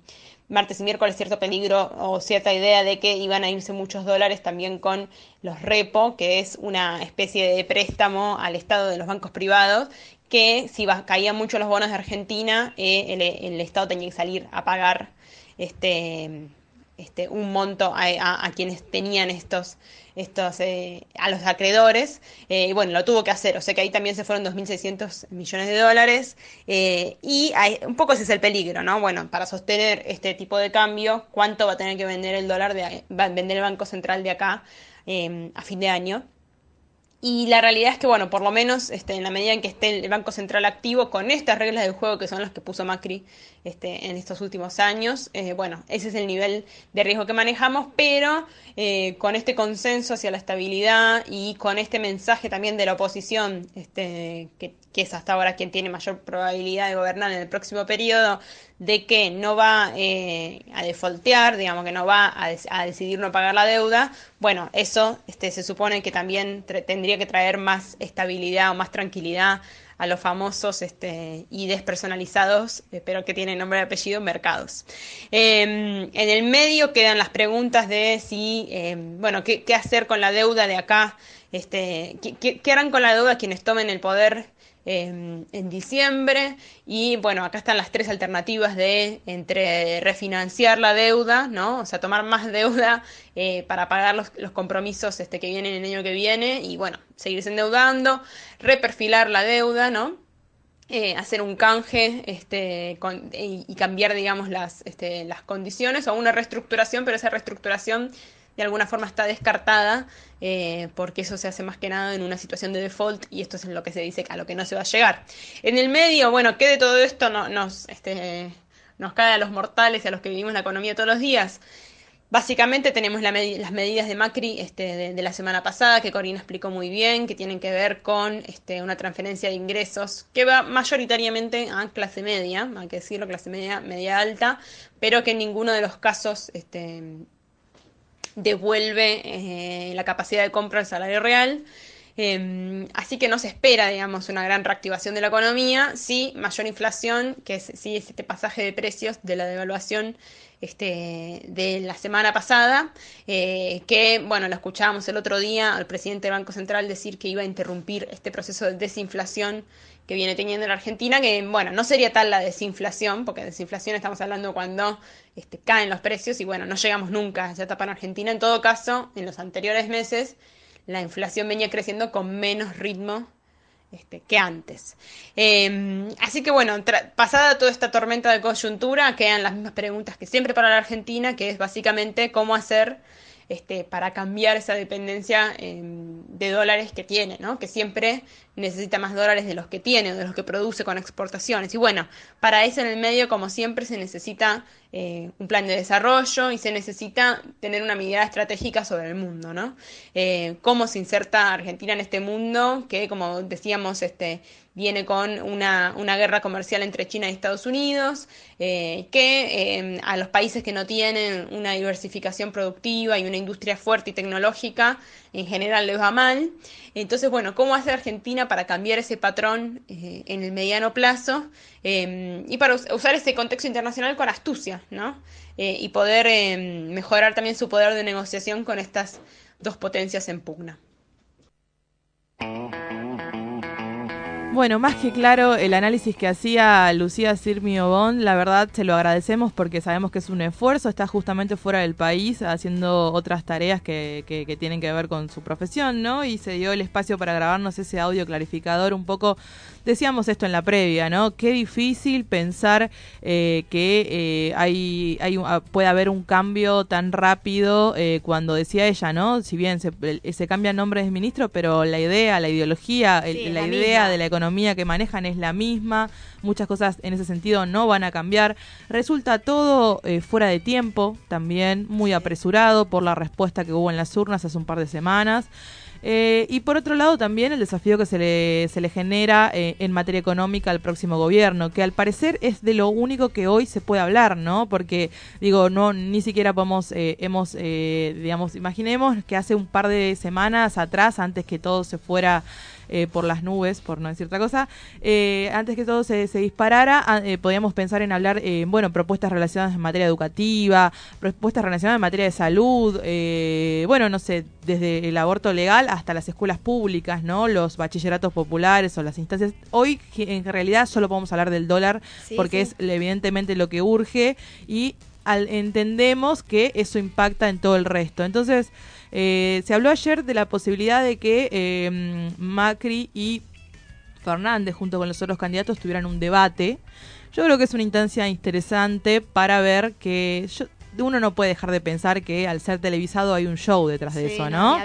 martes y miércoles cierto peligro o cierta idea de que iban a irse muchos dólares también con los repo, que es una especie de préstamo al Estado de los bancos privados que si caían mucho los bonos de Argentina, eh, el, Estado tenía que salir a pagar este, este, un monto a, quienes tenían estos, estos eh, a los acreedores, eh, y bueno, lo tuvo que hacer, o sea que ahí también se fueron 2.600 millones de dólares, y un poco ese es el peligro, ¿no? Bueno, para sostener este tipo de cambio, ¿cuánto va a tener que vender el dólar, de, vender el Banco Central de acá a fin de año? Y la realidad es que, bueno, por lo menos este, en la medida en que esté el Banco Central activo con estas reglas del juego que son las que puso Macri este, en estos últimos años, eh, bueno, ese es el nivel de riesgo que manejamos, pero eh, con este consenso hacia la estabilidad y con este mensaje también de la oposición, este, que, que es hasta ahora quien tiene mayor probabilidad de gobernar en el próximo periodo, de que no va eh, a defaultear, digamos que no va a, decidir no pagar la deuda, bueno, eso este, se supone que también tendría que traer más estabilidad o más tranquilidad a los famosos este, y despersonalizados, pero que tienen nombre y apellido, mercados. Em, en el medio quedan las preguntas de si, em, bueno, qué, hacer con la deuda de acá, este, qué, qué harán con la deuda quienes tomen el poder En diciembre. Y bueno, acá están las tres alternativas de entre refinanciar la deuda, ¿no? O sea, tomar más deuda eh, para pagar los, los, compromisos este, que vienen el año que viene y bueno, seguirse endeudando, reperfilar la deuda, ¿no? Eh, hacer un canje este, y, cambiar, digamos, las, este, las condiciones o una reestructuración, pero esa reestructuración de alguna forma está descartada, eh, porque eso se hace más que nada en una situación de default y esto es lo que se dice a lo que no se va a llegar. En el medio, bueno, ¿qué de todo esto no, nos, este, nos cae a los mortales y a los que vivimos la economía todos los días? Básicamente tenemos las medidas de Macri este, de, de la semana pasada, que Corina explicó muy bien, que tienen que ver con este, una transferencia de ingresos que va mayoritariamente a clase media, hay que decirlo, clase media, media alta, pero que en ninguno de los casos este, devuelve eh, la capacidad de compra del salario real. Eh, así que no se espera, digamos, una gran reactivación de la economía, sí mayor inflación, que es, sí es este pasaje de precios de la devaluación este, de la semana pasada, eh, que, bueno, lo escuchábamos el otro día al presidente del Banco Central decir que iba a interrumpir este proceso de desinflación que viene teniendo la Argentina, que, bueno, no sería tal la desinflación, porque desinflación estamos hablando cuando este, caen los precios y, bueno, no llegamos nunca a esa etapa en Argentina. En todo caso, en los anteriores meses, la inflación venía creciendo con menos ritmo este, que antes. Eh, así que bueno, pasada toda esta tormenta de coyuntura, quedan las mismas preguntas que siempre para la Argentina, que es básicamente cómo hacer este, para cambiar esa dependencia eh, de dólares que tiene, ¿no? Que siempre necesita más dólares de los que tiene o de los que produce con exportaciones. Y bueno, para eso en el medio, como siempre, se necesita eh, un plan de desarrollo y se necesita tener una mirada estratégica sobre el mundo, ¿no? Eh, cómo se inserta Argentina en este mundo que, como decíamos, este, viene con una, una guerra comercial entre China y Estados Unidos, eh, que a los países que no tienen una diversificación productiva y una industria fuerte y tecnológica, en general les va mal. Entonces, bueno, ¿cómo hace Argentina para cambiar ese patrón eh, en el mediano plazo eh, y para us- usar ese contexto internacional con astucia, ¿no? Eh, y poder eh, mejorar también su poder de negociación con estas dos potencias en pugna. Bueno, más que claro el análisis que hacía Lucía Sirmi Obón, la verdad se lo agradecemos porque sabemos que es un esfuerzo, está justamente fuera del país haciendo otras tareas que, que, que tienen que ver con su profesión, ¿no? Y se dio el espacio para grabarnos ese audio clarificador un poco, decíamos esto en la previa, ¿no? Qué difícil pensar eh, que eh, hay, hay ah, puede haber un cambio tan rápido eh, cuando decía ella, ¿no? Si bien se, se cambia el nombre de ministro, pero la idea, la ideología, el- Sí, la, la idea misma. de la economía que manejan es la misma, muchas cosas en ese sentido no van a cambiar. Resulta todo eh, fuera de tiempo, también muy apresurado por la respuesta que hubo en las urnas hace un par de semanas. Eh, y por otro lado también el desafío que se le, se le genera eh, en materia económica al próximo gobierno, que al parecer es de lo único que hoy se puede hablar, ¿no? Porque digo, no ni siquiera podemos, eh, hemos, eh, digamos, imaginemos que hace un par de semanas atrás, antes que todo se fuera eh, por las nubes, por no decir otra cosa, eh, antes que todo se, se disparara, a- eh, podíamos pensar en hablar, eh, bueno, propuestas relacionadas en materia educativa, propuestas relacionadas en materia de salud, eh, bueno, no sé, desde el aborto legal hasta las escuelas públicas, ¿no? Los bachilleratos populares o las instancias. Hoy en realidad solo podemos hablar del dólar Sí, porque sí. es evidentemente lo que urge y al- entendemos que eso impacta en todo el resto. Entonces, eh, se habló ayer de la posibilidad de que eh, Macri y Fernández, junto con los otros candidatos, tuvieran un debate. Yo creo que es una instancia interesante para ver que yo- uno no puede dejar de pensar que al ser televisado hay un show detrás de Sí, eso, no, ¿no?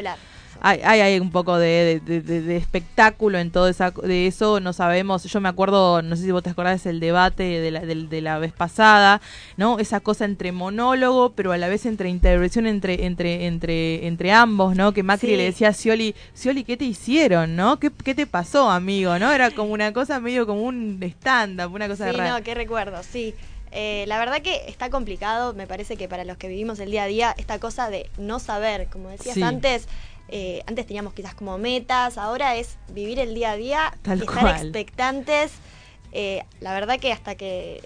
Hay, hay, hay un poco de, de- de- de espectáculo en todo esa, de eso, no sabemos, yo me acuerdo, no sé si vos te acordás del debate de la, de la vez pasada, ¿no? Esa cosa entre monólogo, pero a la vez entre intervención entre, entre, entre, entre ambos, ¿no? Que Macri Sí. le decía a Scioli, Scioli, ¿qué te hicieron, no? ¿Qué, qué te pasó, amigo, no? Era como una cosa medio como un stand-up, una cosa Sí, rara. no, qué recuerdo, sí. Eh, la verdad que está complicado, me parece que para los que vivimos el día a día, esta cosa de no saber, como decías Sí. antes, eh, antes teníamos quizás como metas, ahora es vivir el día a día, Tal estar cual. expectantes. Eh, la verdad que hasta que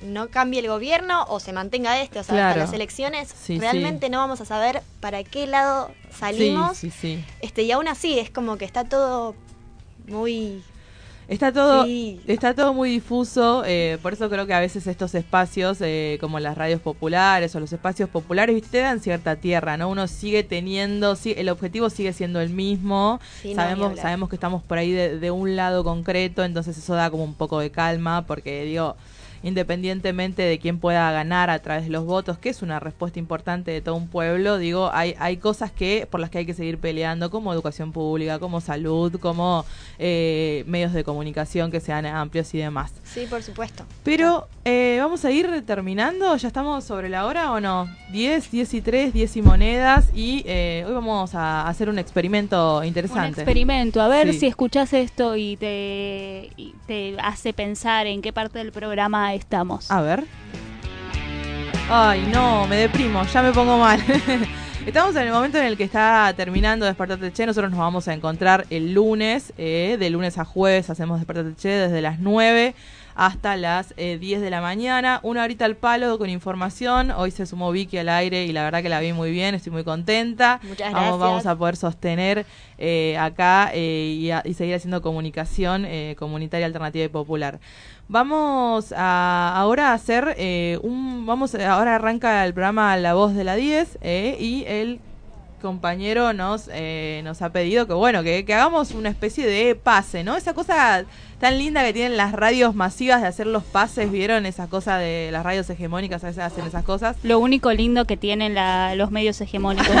no cambie el gobierno o se mantenga este, o sea, Claro. hasta las elecciones, Sí, realmente no vamos a saber para qué lado salimos. Sí. Este, y aún así es como que está todo muy Está todo, Sí. está todo muy difuso, eh, por eso creo que a veces estos espacios, eh, como las radios populares o los espacios populares, ¿viste? te dan cierta tierra, ¿no? Uno sigue teniendo, el objetivo sigue siendo el mismo, Sí, sabemos, sabemos que estamos por ahí de, de un lado concreto, entonces eso da como un poco de calma, porque digo, independientemente de quién pueda ganar a través de los votos, que es una respuesta importante de todo un pueblo, digo, hay, hay cosas que por las que hay que seguir peleando, como educación pública, como salud, como eh, medios de comunicación que sean amplios y demás. Sí, por supuesto. Pero eh, vamos a ir terminando, ya estamos sobre la hora o no? 10, 10 y 3, 10 y monedas y eh, hoy vamos a hacer un experimento interesante. Un experimento, a ver Sí. si escuchás esto y te, y te hace pensar en qué parte del programa estamos. A ver. Ay, no, me deprimo, ya me pongo mal. Estamos en el momento en el que está terminando Despertate Che. Nosotros nos vamos a encontrar el lunes, eh, de lunes a jueves hacemos Despertate Che desde las 9 hasta las eh, 10 de la mañana. Una horita al palo con información. Hoy se sumó Vicky al aire y la verdad que la vi muy bien, estoy muy contenta. Muchas Vamos, gracias. vamos a poder sostener eh, acá eh, y, a- y seguir haciendo comunicación eh, comunitaria, alternativa y popular. Vamos a ahora a hacer eh, un vamos ahora arranca el programa La Voz de la 10 eh, y el compañero nos eh, nos ha pedido que bueno que, que hagamos una especie de pase, ¿no? Esa cosa tan linda que tienen las radios masivas de hacer los pases, ¿vieron? Esa cosa de las radios hegemónicas a veces hacen esas cosas. Lo único lindo que tienen la- los medios hegemónicos.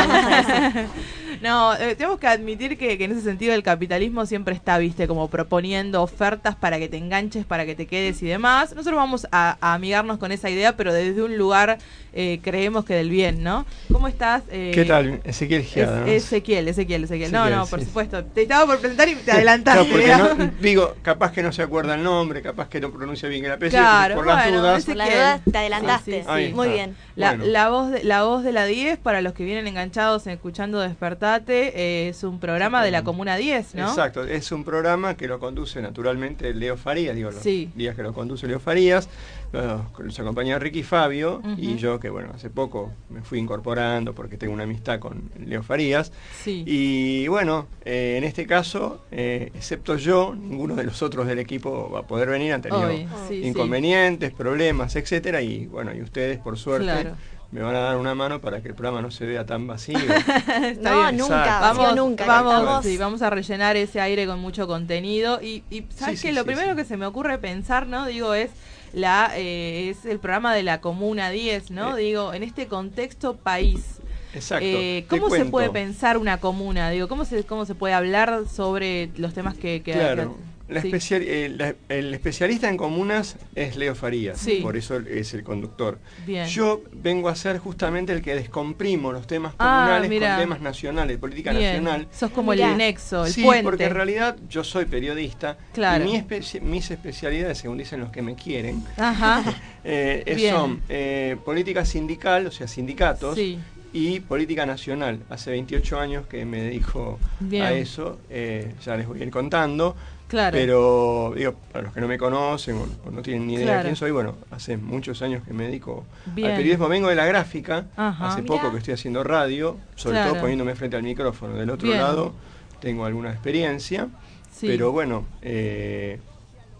No, eh, tenemos que admitir que, que en ese sentido el capitalismo siempre está, viste, como proponiendo ofertas para que te enganches, para que te quedes y demás. Nosotros vamos a, a amigarnos con esa idea, pero desde un lugar eh, creemos que del bien, ¿no? ¿Cómo estás? eh, ¿Qué tal? Ezequiel Giada. ¿no? Es- Ezequiel, Ezequiel, Ezequiel. No, Ezequiel, no, por sí. supuesto. Te estaba por presentar y te adelantaste. No, porque ¿verdad? no- digo, capaz que no se acuerda el nombre, capaz que no pronuncia bien el apellido, Claro, por las bueno, dudas. Por la duda te adelantaste. Ahí Muy bien. La, Bueno. la voz de, la voz de la 10, para los que vienen enganchados en escuchando Despertate, eh, es un programa de la Comuna 10, ¿no? Exacto, es un programa que lo conduce naturalmente Leo Farías, digo, los Sí. días que lo conduce Leo Farías, lo- los acompaña Ricky Fabio y yo que bueno, hace poco me fui incorporando porque tengo una amistad con Leo Farías. Sí. Y bueno, eh, en este caso, eh, excepto yo, ninguno de los otros del equipo va a poder venir, han tenido Obvio, sí, sí. inconvenientes, problemas, etcétera, y bueno, y ustedes por suerte Claro. me van a dar una mano para que el programa no se vea tan vacío. Está No, bien. nunca, Vamos, nunca. vamos, sí, vamos a rellenar ese aire con mucho contenido. Y, y ¿sabes Sí, qué? sí, Lo sí, primero sí. que se me ocurre pensar, ¿no? Digo, es la eh, es el programa de la Comuna 10, ¿no? Eh. Digo, en este contexto país. Exacto. Eh, ¿Cómo se puede pensar una comuna? Digo, ¿cómo se, cómo se puede hablar sobre los temas que... que Claro. que- La sí. especial- eh, la- el especialista en comunas es Leo Farías, Sí. por eso es el conductor. Bien. Yo vengo a ser justamente el que descomprimo los temas Ah, comunales mira. con temas nacionales, política Bien. nacional. Sos como Mirá. el nexo, el sí, puente. porque en realidad yo soy periodista Claro. y mi especi- mis especialidades, según dicen los que me quieren, Ajá. eh, son eh, política sindical, o sea, sindicatos, Sí. y política nacional. Hace 28 años que me dedico Bien. a eso, eh, ya les voy a ir contando. Claro. Pero, digo, para los que no me conocen o, o no tienen ni idea Claro. de quién soy, bueno, hace muchos años que me dedico Bien. al periodismo. Vengo de la gráfica, Ajá. hace Mirá. poco que estoy haciendo radio, sobre Claro. todo poniéndome frente al micrófono. Del otro Bien. lado tengo alguna experiencia, Sí. pero bueno, eh,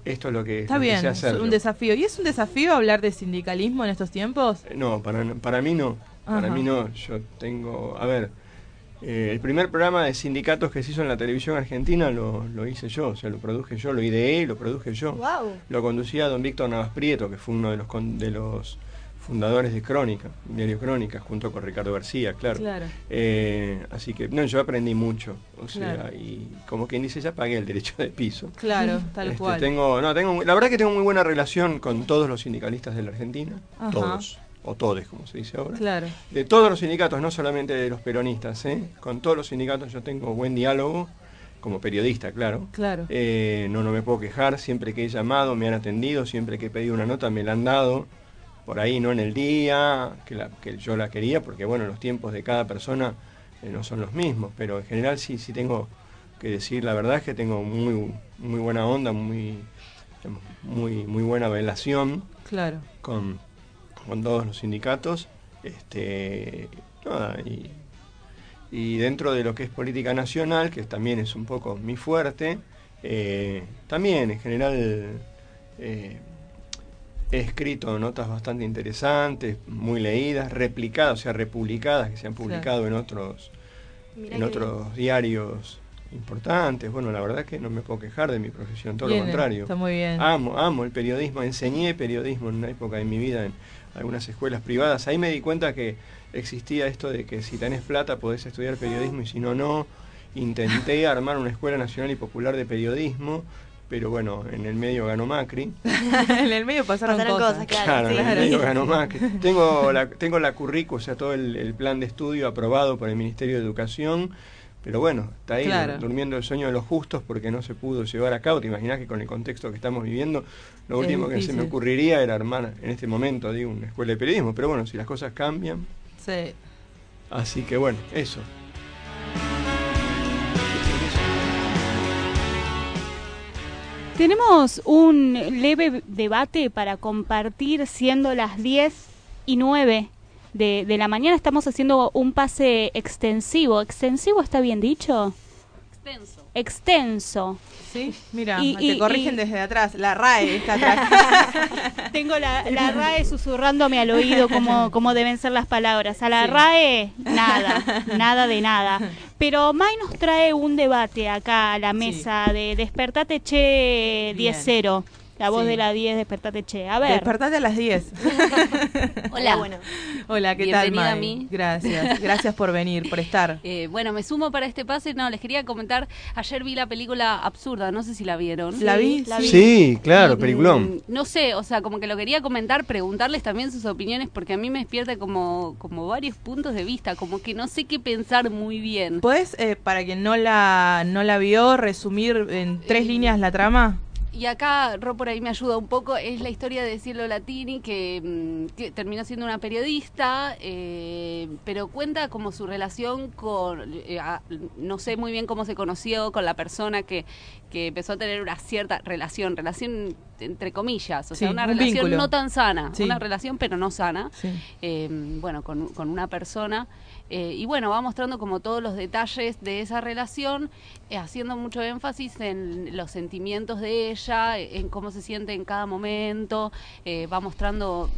esto es lo que, Está bien, es un desafío. ¿Y es un desafío hablar de sindicalismo en estos tiempos? No, para, para mí no. Para mí no. Yo tengo. A ver, eh, el primer programa de sindicatos que se hizo en la televisión argentina lo, lo hice yo. O sea, lo produje yo, lo ideé y lo produje yo. Wow. Lo conducía don Víctor Navas Prieto, que fue uno de los, con- de los fundadores de Crónica, Diario Crónica, junto con Ricardo García, claro. Claro. Eh, así que, no, yo aprendí mucho. O sea, Claro. y como quien dice, ya pagué el derecho de piso. Claro, tal Este, cual. Tengo, no, tengo, la verdad que tengo muy buena relación con todos los sindicalistas de la Argentina, Ajá. todos, o todes, como se dice ahora. Claro. De todos los sindicatos, no solamente de los peronistas, ¿eh? con todos los sindicatos yo tengo buen diálogo, como periodista, claro. Claro. Eh, no, no me puedo quejar, siempre que he llamado me han atendido, siempre que he pedido una nota me la han dado, por ahí no en el día, que, la- que yo la quería, porque bueno, los tiempos de cada persona eh, no son los mismos, pero en general sí, sí tengo que decir, la verdad es que tengo muy, muy buena onda, muy, muy, muy buena relación Claro. con, con todos los sindicatos. Este, nada, y, y dentro de lo que es política nacional, que también es un poco mi fuerte, eh, también en general eh, he escrito notas bastante interesantes, muy leídas, replicadas, o sea, republicadas, que se han publicado en otros, Mirá en otros diarios importantes. Bueno, la verdad es que no me puedo quejar de mi profesión, todo Bien, lo contrario. está muy bien. Amo, amo el periodismo. Enseñé periodismo en una época de mi vida en algunas escuelas privadas. Ahí me di cuenta que existía esto de que si tenés plata podés estudiar periodismo y si no, no. Intenté armar una escuela nacional y popular de periodismo, pero bueno, en el medio ganó Macri. en el medio pasaron, Pasaron cosas. cosas, claro. Claro, sí. en el medio ganó Macri. Tengo la, tengo la currícula, o sea, todo el, el plan de estudio aprobado por el Ministerio de Educación, pero bueno, está ahí Claro. durmiendo el sueño de los justos porque no se pudo llevar a cabo. Te imaginas que con el contexto que estamos viviendo, lo Es último que se me ocurriría era armar en este momento, digo, una escuela de periodismo. Pero bueno, si las cosas cambian, Sí. así que bueno, eso. Tenemos un leve debate para compartir siendo las 10 y 9 de, de la mañana. Estamos haciendo un pase extensivo. ¿Extensivo está bien dicho? Extenso. Extenso. Sí, mira, Y- te y- corrigen y- desde atrás. La RAE está atrás. Tengo la, la RAE susurrándome al oído como, como deben ser las palabras. A la Sí. RAE, nada, nada de nada. Pero May nos trae un debate acá a la mesa de Despertate Che Bien. 10-0. La voz Sí. de la 10, Despertate Che. A ver. Despertate a las 10. Hola. bueno. Hola, ¿qué Bienvenida tal, a May? mí. Gracias, gracias por venir, por estar. Eh, bueno, me sumo para este pase. No, les quería comentar. Ayer vi la película Absurda, no sé si la vieron. ¿La vi? la vi. Sí, claro, Y, peliculón. mm, No sé, o sea, como que lo quería comentar, preguntarles también sus opiniones, porque a mí me despierta como, como varios puntos de vista, como que no sé qué pensar muy bien. ¿Puedes, eh, para quien no la, no la vio, resumir en tres líneas la trama? Y acá Ro por ahí me ayuda un poco, es la historia de Cielo Latini, que, mm, que terminó siendo una periodista, eh, pero cuenta como su relación con, eh, a- no sé muy bien cómo se conoció con la persona que, que empezó a tener una cierta relación, relación entre comillas, o sea, una un relación vínculo. no tan sana, Sí. una relación pero no sana, Sí. eh, bueno, con, con una persona. Eh, y bueno, va mostrando como todos los detalles de esa relación, eh, haciendo mucho énfasis en los sentimientos de ella, en cómo se siente en cada momento, eh, va mostrando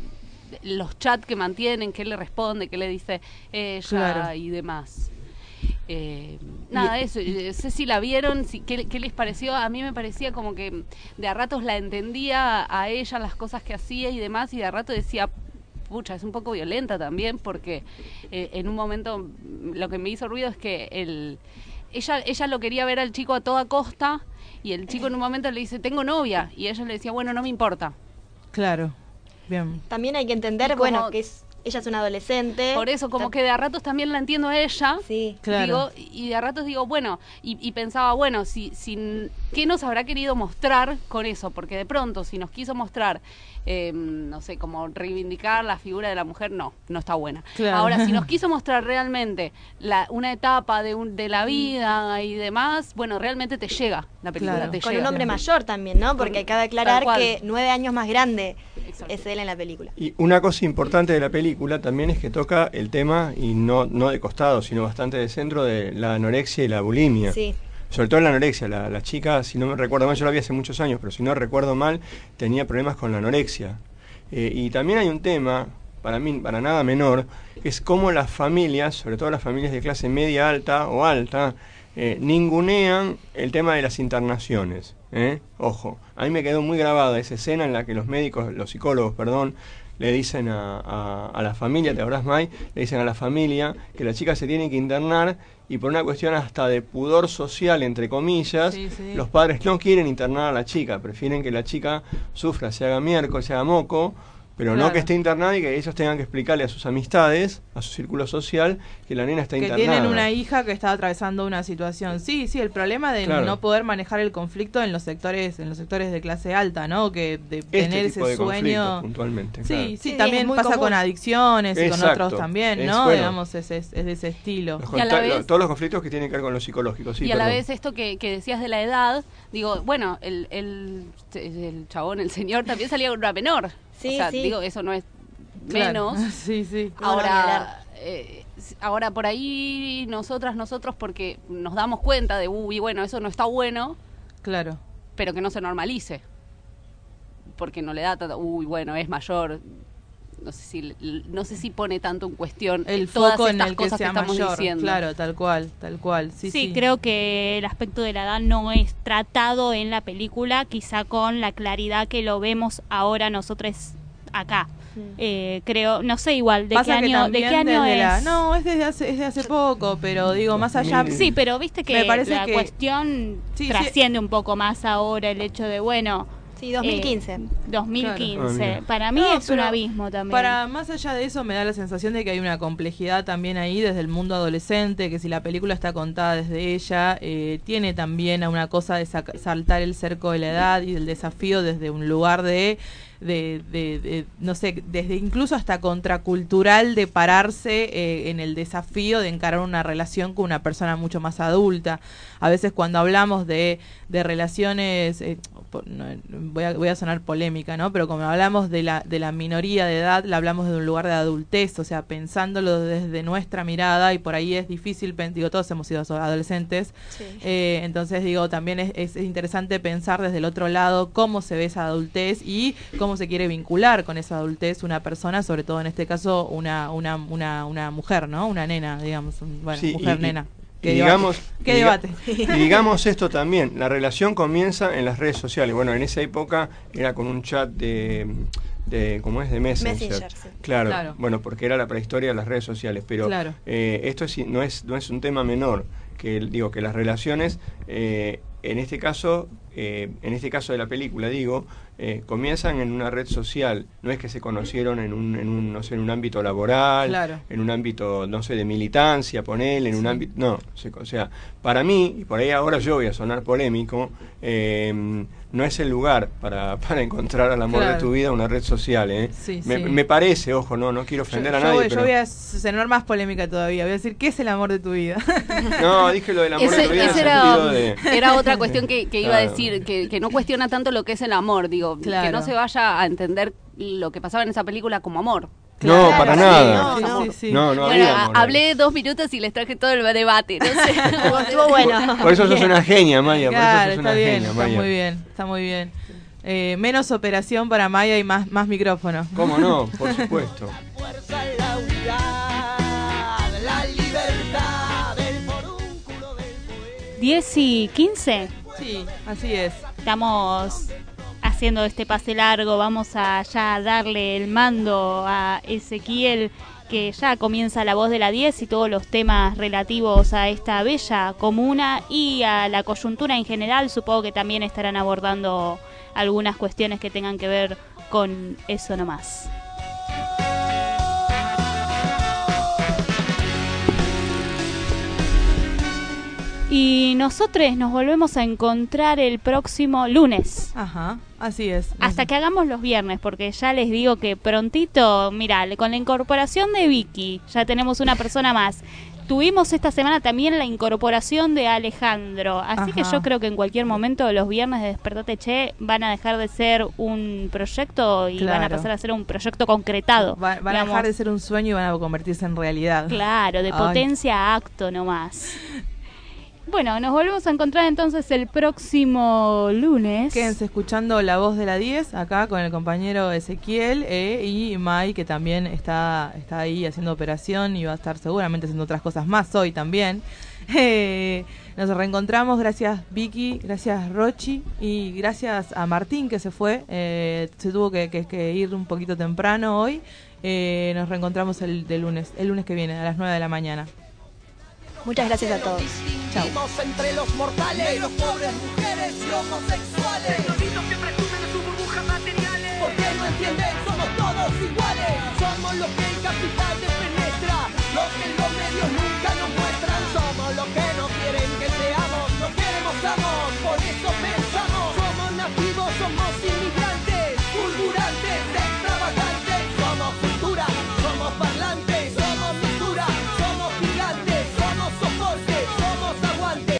los chats que mantienen, qué le responde, qué le dice ella Claro. y demás. Eh, nada, eso. eh, sé si la vieron, si, qué, qué les pareció. A mí me parecía como que de a ratos la entendía a ella, las cosas que hacía y demás, y de a rato decía, pucha, es un poco violenta también, porque eh, en un momento lo que me hizo ruido es que el, ella, ella lo quería ver al chico a toda costa, y el chico en un momento le dice, tengo novia, y ella le decía, bueno, no me importa. Claro. Bien. También hay que entender, como- bueno, que es, ella es una adolescente. Por eso, como que de a ratos también la entiendo a ella. Sí. Claro. Digo, y de a ratos digo, bueno, y, y pensaba, bueno, si, si, ¿qué nos habrá querido mostrar con eso? Porque de pronto, si nos quiso mostrar, eh, no sé, como reivindicar la figura de la mujer, no, no está buena. Claro. Ahora, si nos quiso mostrar realmente la, una etapa de, un, de la vida y demás, bueno, realmente te llega la película. Claro. Te Con llega. un hombre mayor también, ¿no? Porque Con- cabe aclarar que nueve años más grande. Es él en la película. Y una cosa importante de la película también es que toca el tema, y no, no de costado, sino bastante de centro, de la anorexia y la bulimia. Sí. Sobre todo la anorexia. La, la chica, si no me recuerdo mal, yo la vi hace muchos años, pero si no recuerdo mal, tenía problemas con la anorexia. Eh, y también hay un tema, para mí, para nada menor, que es cómo las familias, sobre todo las familias de clase media alta o alta, eh, ningunean el tema de las internaciones. ¿eh? Ojo, a mí me quedó muy grabada esa escena en la que los médicos, los psicólogos, perdón, le dicen a, a- a la familia, ¿te acordás, May? Le dicen a la familia que la chica se tiene que internar y por una cuestión hasta de pudor social, entre comillas, Sí, sí. los padres no quieren internar a la chica, prefieren que la chica sufra, se haga miércoles, se haga moco, pero no que esté internada y que ellos tengan que explicarle a sus amistades, a su círculo social, que la nena está Que internada. tienen una hija que está atravesando una situación. Sí, sí, el problema de Claro. no poder manejar el conflicto en los sectores, en los sectores de clase alta, ¿no? Que de este tener tipo ese de sueño. puntualmente. Sí, claro. sí, Sí, también pasa común. con adicciones y con otros también, Es ¿no? bueno. Digamos, es, es, es de ese estilo. Los Y a la conta- vez- todos los conflictos que tienen que ver con lo psicológico, sí, y a la vez esto que, que decías de la edad, digo, bueno, el, el, el chabón, el señor, también salía con una menor. Sí, o sea, sí. digo, eso no es Claro. menos. Sí, sí. No, no, ni ahora, eh, ahora por ahí nosotras, nosotros, porque nos damos cuenta de, uy, bueno, eso no está bueno, Claro. pero que no se normalice. Porque no le da tanto, uy, bueno, es mayor. No sé si no sé si pone tanto en cuestión el todas foco en estas el que cosas sea que estamos mayor, diciendo. claro, tal cual, tal cual. Sí, Sí, sí. creo que el aspecto de la edad no es tratado en la película, quizá con la claridad que lo vemos ahora nosotros acá. Eh, creo, no sé igual, ¿de qué Pasa que año, ¿de qué año es? la- no, es desde hace, es de hace poco, pero digo, más allá... Sí, pero viste que Me parece la que- cuestión Sí, sí. trasciende un poco más ahora el hecho de, bueno... Sí, 2015. eh, 2015. Claro. Para mí No, es un abismo también. Para más allá de eso, me da la sensación de que hay una complejidad también ahí desde el mundo adolescente, que si la película está contada desde ella, eh, tiene también a una cosa de saca- saltar el cerco de la edad y del desafío desde un lugar de, de, de- de, no sé, desde incluso hasta contracultural de pararse eh, en el desafío de encarar una relación con una persona mucho más adulta. A veces cuando hablamos de, de relaciones, eh, voy, a, voy a sonar polémica, ¿no? Pero como hablamos de la, de la minoría de edad, la hablamos de un lugar de adultez, o sea, pensándolo desde nuestra mirada y por ahí es difícil, digo, todos hemos sido adolescentes, eh, entonces digo, también es, es interesante pensar desde el otro lado cómo se ve esa adultez y cómo se quiere vincular con esa adultez una persona, sobre todo en este caso una, una, una, una mujer, ¿no? Una nena, digamos, bueno, Sí, mujer y- nena. y ¿Qué digamos? ¿Qué y diga- debate? y digamos esto también, la relación comienza en las redes sociales. Bueno, en esa época era con un chat de, de ¿cómo es? De Messenger. Messenger, sí. Claro, Claro. bueno, porque era la prehistoria de las redes sociales, pero Claro. eh, esto es, no, es, no es un tema menor, que digo que las relaciones, eh, en este caso, eh, en este caso de la película, digo, eh, comienzan en una red social, no es que se conocieron en un, en un, no sé, en un ámbito laboral, Claro. en un ámbito, no sé, de militancia, ponele, en un ámbito, no, se- o sea, para mí, y por ahí ahora yo voy a sonar polémico, eh, no es el lugar para, para encontrar al amor de tu vida una red social, ¿eh? Sí, me, sí. me parece, ojo, no, no quiero Yo, ofender a yo nadie, yo pero... voy a sonar más polémica todavía. Voy a decir, ¿qué es el amor de tu vida? No, dije lo del amor de tu vida en el era, sentido de... era otra cuestión que, que iba a decir, que, que no cuestiona tanto lo que es el amor, digo, que Claro. no se vaya a entender lo que pasaba en esa película como amor. No, para sí, nada. no, no. Sí, sí. No, no bueno, había hablé dos minutos y les traje todo el debate. No sé. Estuvo bueno. Por eso sos una genia, Maya, por Claro, eso sos está una bien, genia, está muy bien, está muy bien. Eh, menos operación para Maya y más, más micrófono. ¿Cómo no? Por supuesto. La libertad, el forúnculo del 10 y 15. Sí, así es. Estamos haciendo este pase largo. Vamos a ya darle el mando a Ezequiel, que ya comienza la voz de la 10 y todos los temas relativos a esta bella comuna y a la coyuntura en general. Supongo que también estarán abordando algunas cuestiones que tengan que ver con eso nomás. Y nosotros nos volvemos a encontrar el próximo lunes. Ajá, así es. Hasta que hagamos los viernes, porque ya les digo que prontito, mira, con la incorporación de Vicky, ya tenemos una persona más. Tuvimos esta semana también la incorporación de Alejandro, así que yo creo que en cualquier momento los viernes de Despertate Che van a dejar de ser un proyecto y van a pasar a ser un proyecto concretado. Va- van a dejar de ser un sueño y van a convertirse en realidad. Claro, de Ay. potencia a acto nomás. Bueno, nos volvemos a encontrar entonces el próximo lunes. Quédense escuchando la voz de la 10 acá con el compañero Ezequiel eh, y Mai que también está, está ahí haciendo operación y va a estar seguramente haciendo otras cosas más hoy también. Eh, nos reencontramos, gracias Vicky, gracias Rochi y gracias a Martín que se fue, eh, se tuvo que, que- ir un poquito temprano hoy. Eh, nos reencontramos el, de lunes, el lunes que viene a las 9 de la mañana. Muchas gracias a todos. Chao. Porque no entienden, somos todos iguales. Somos que el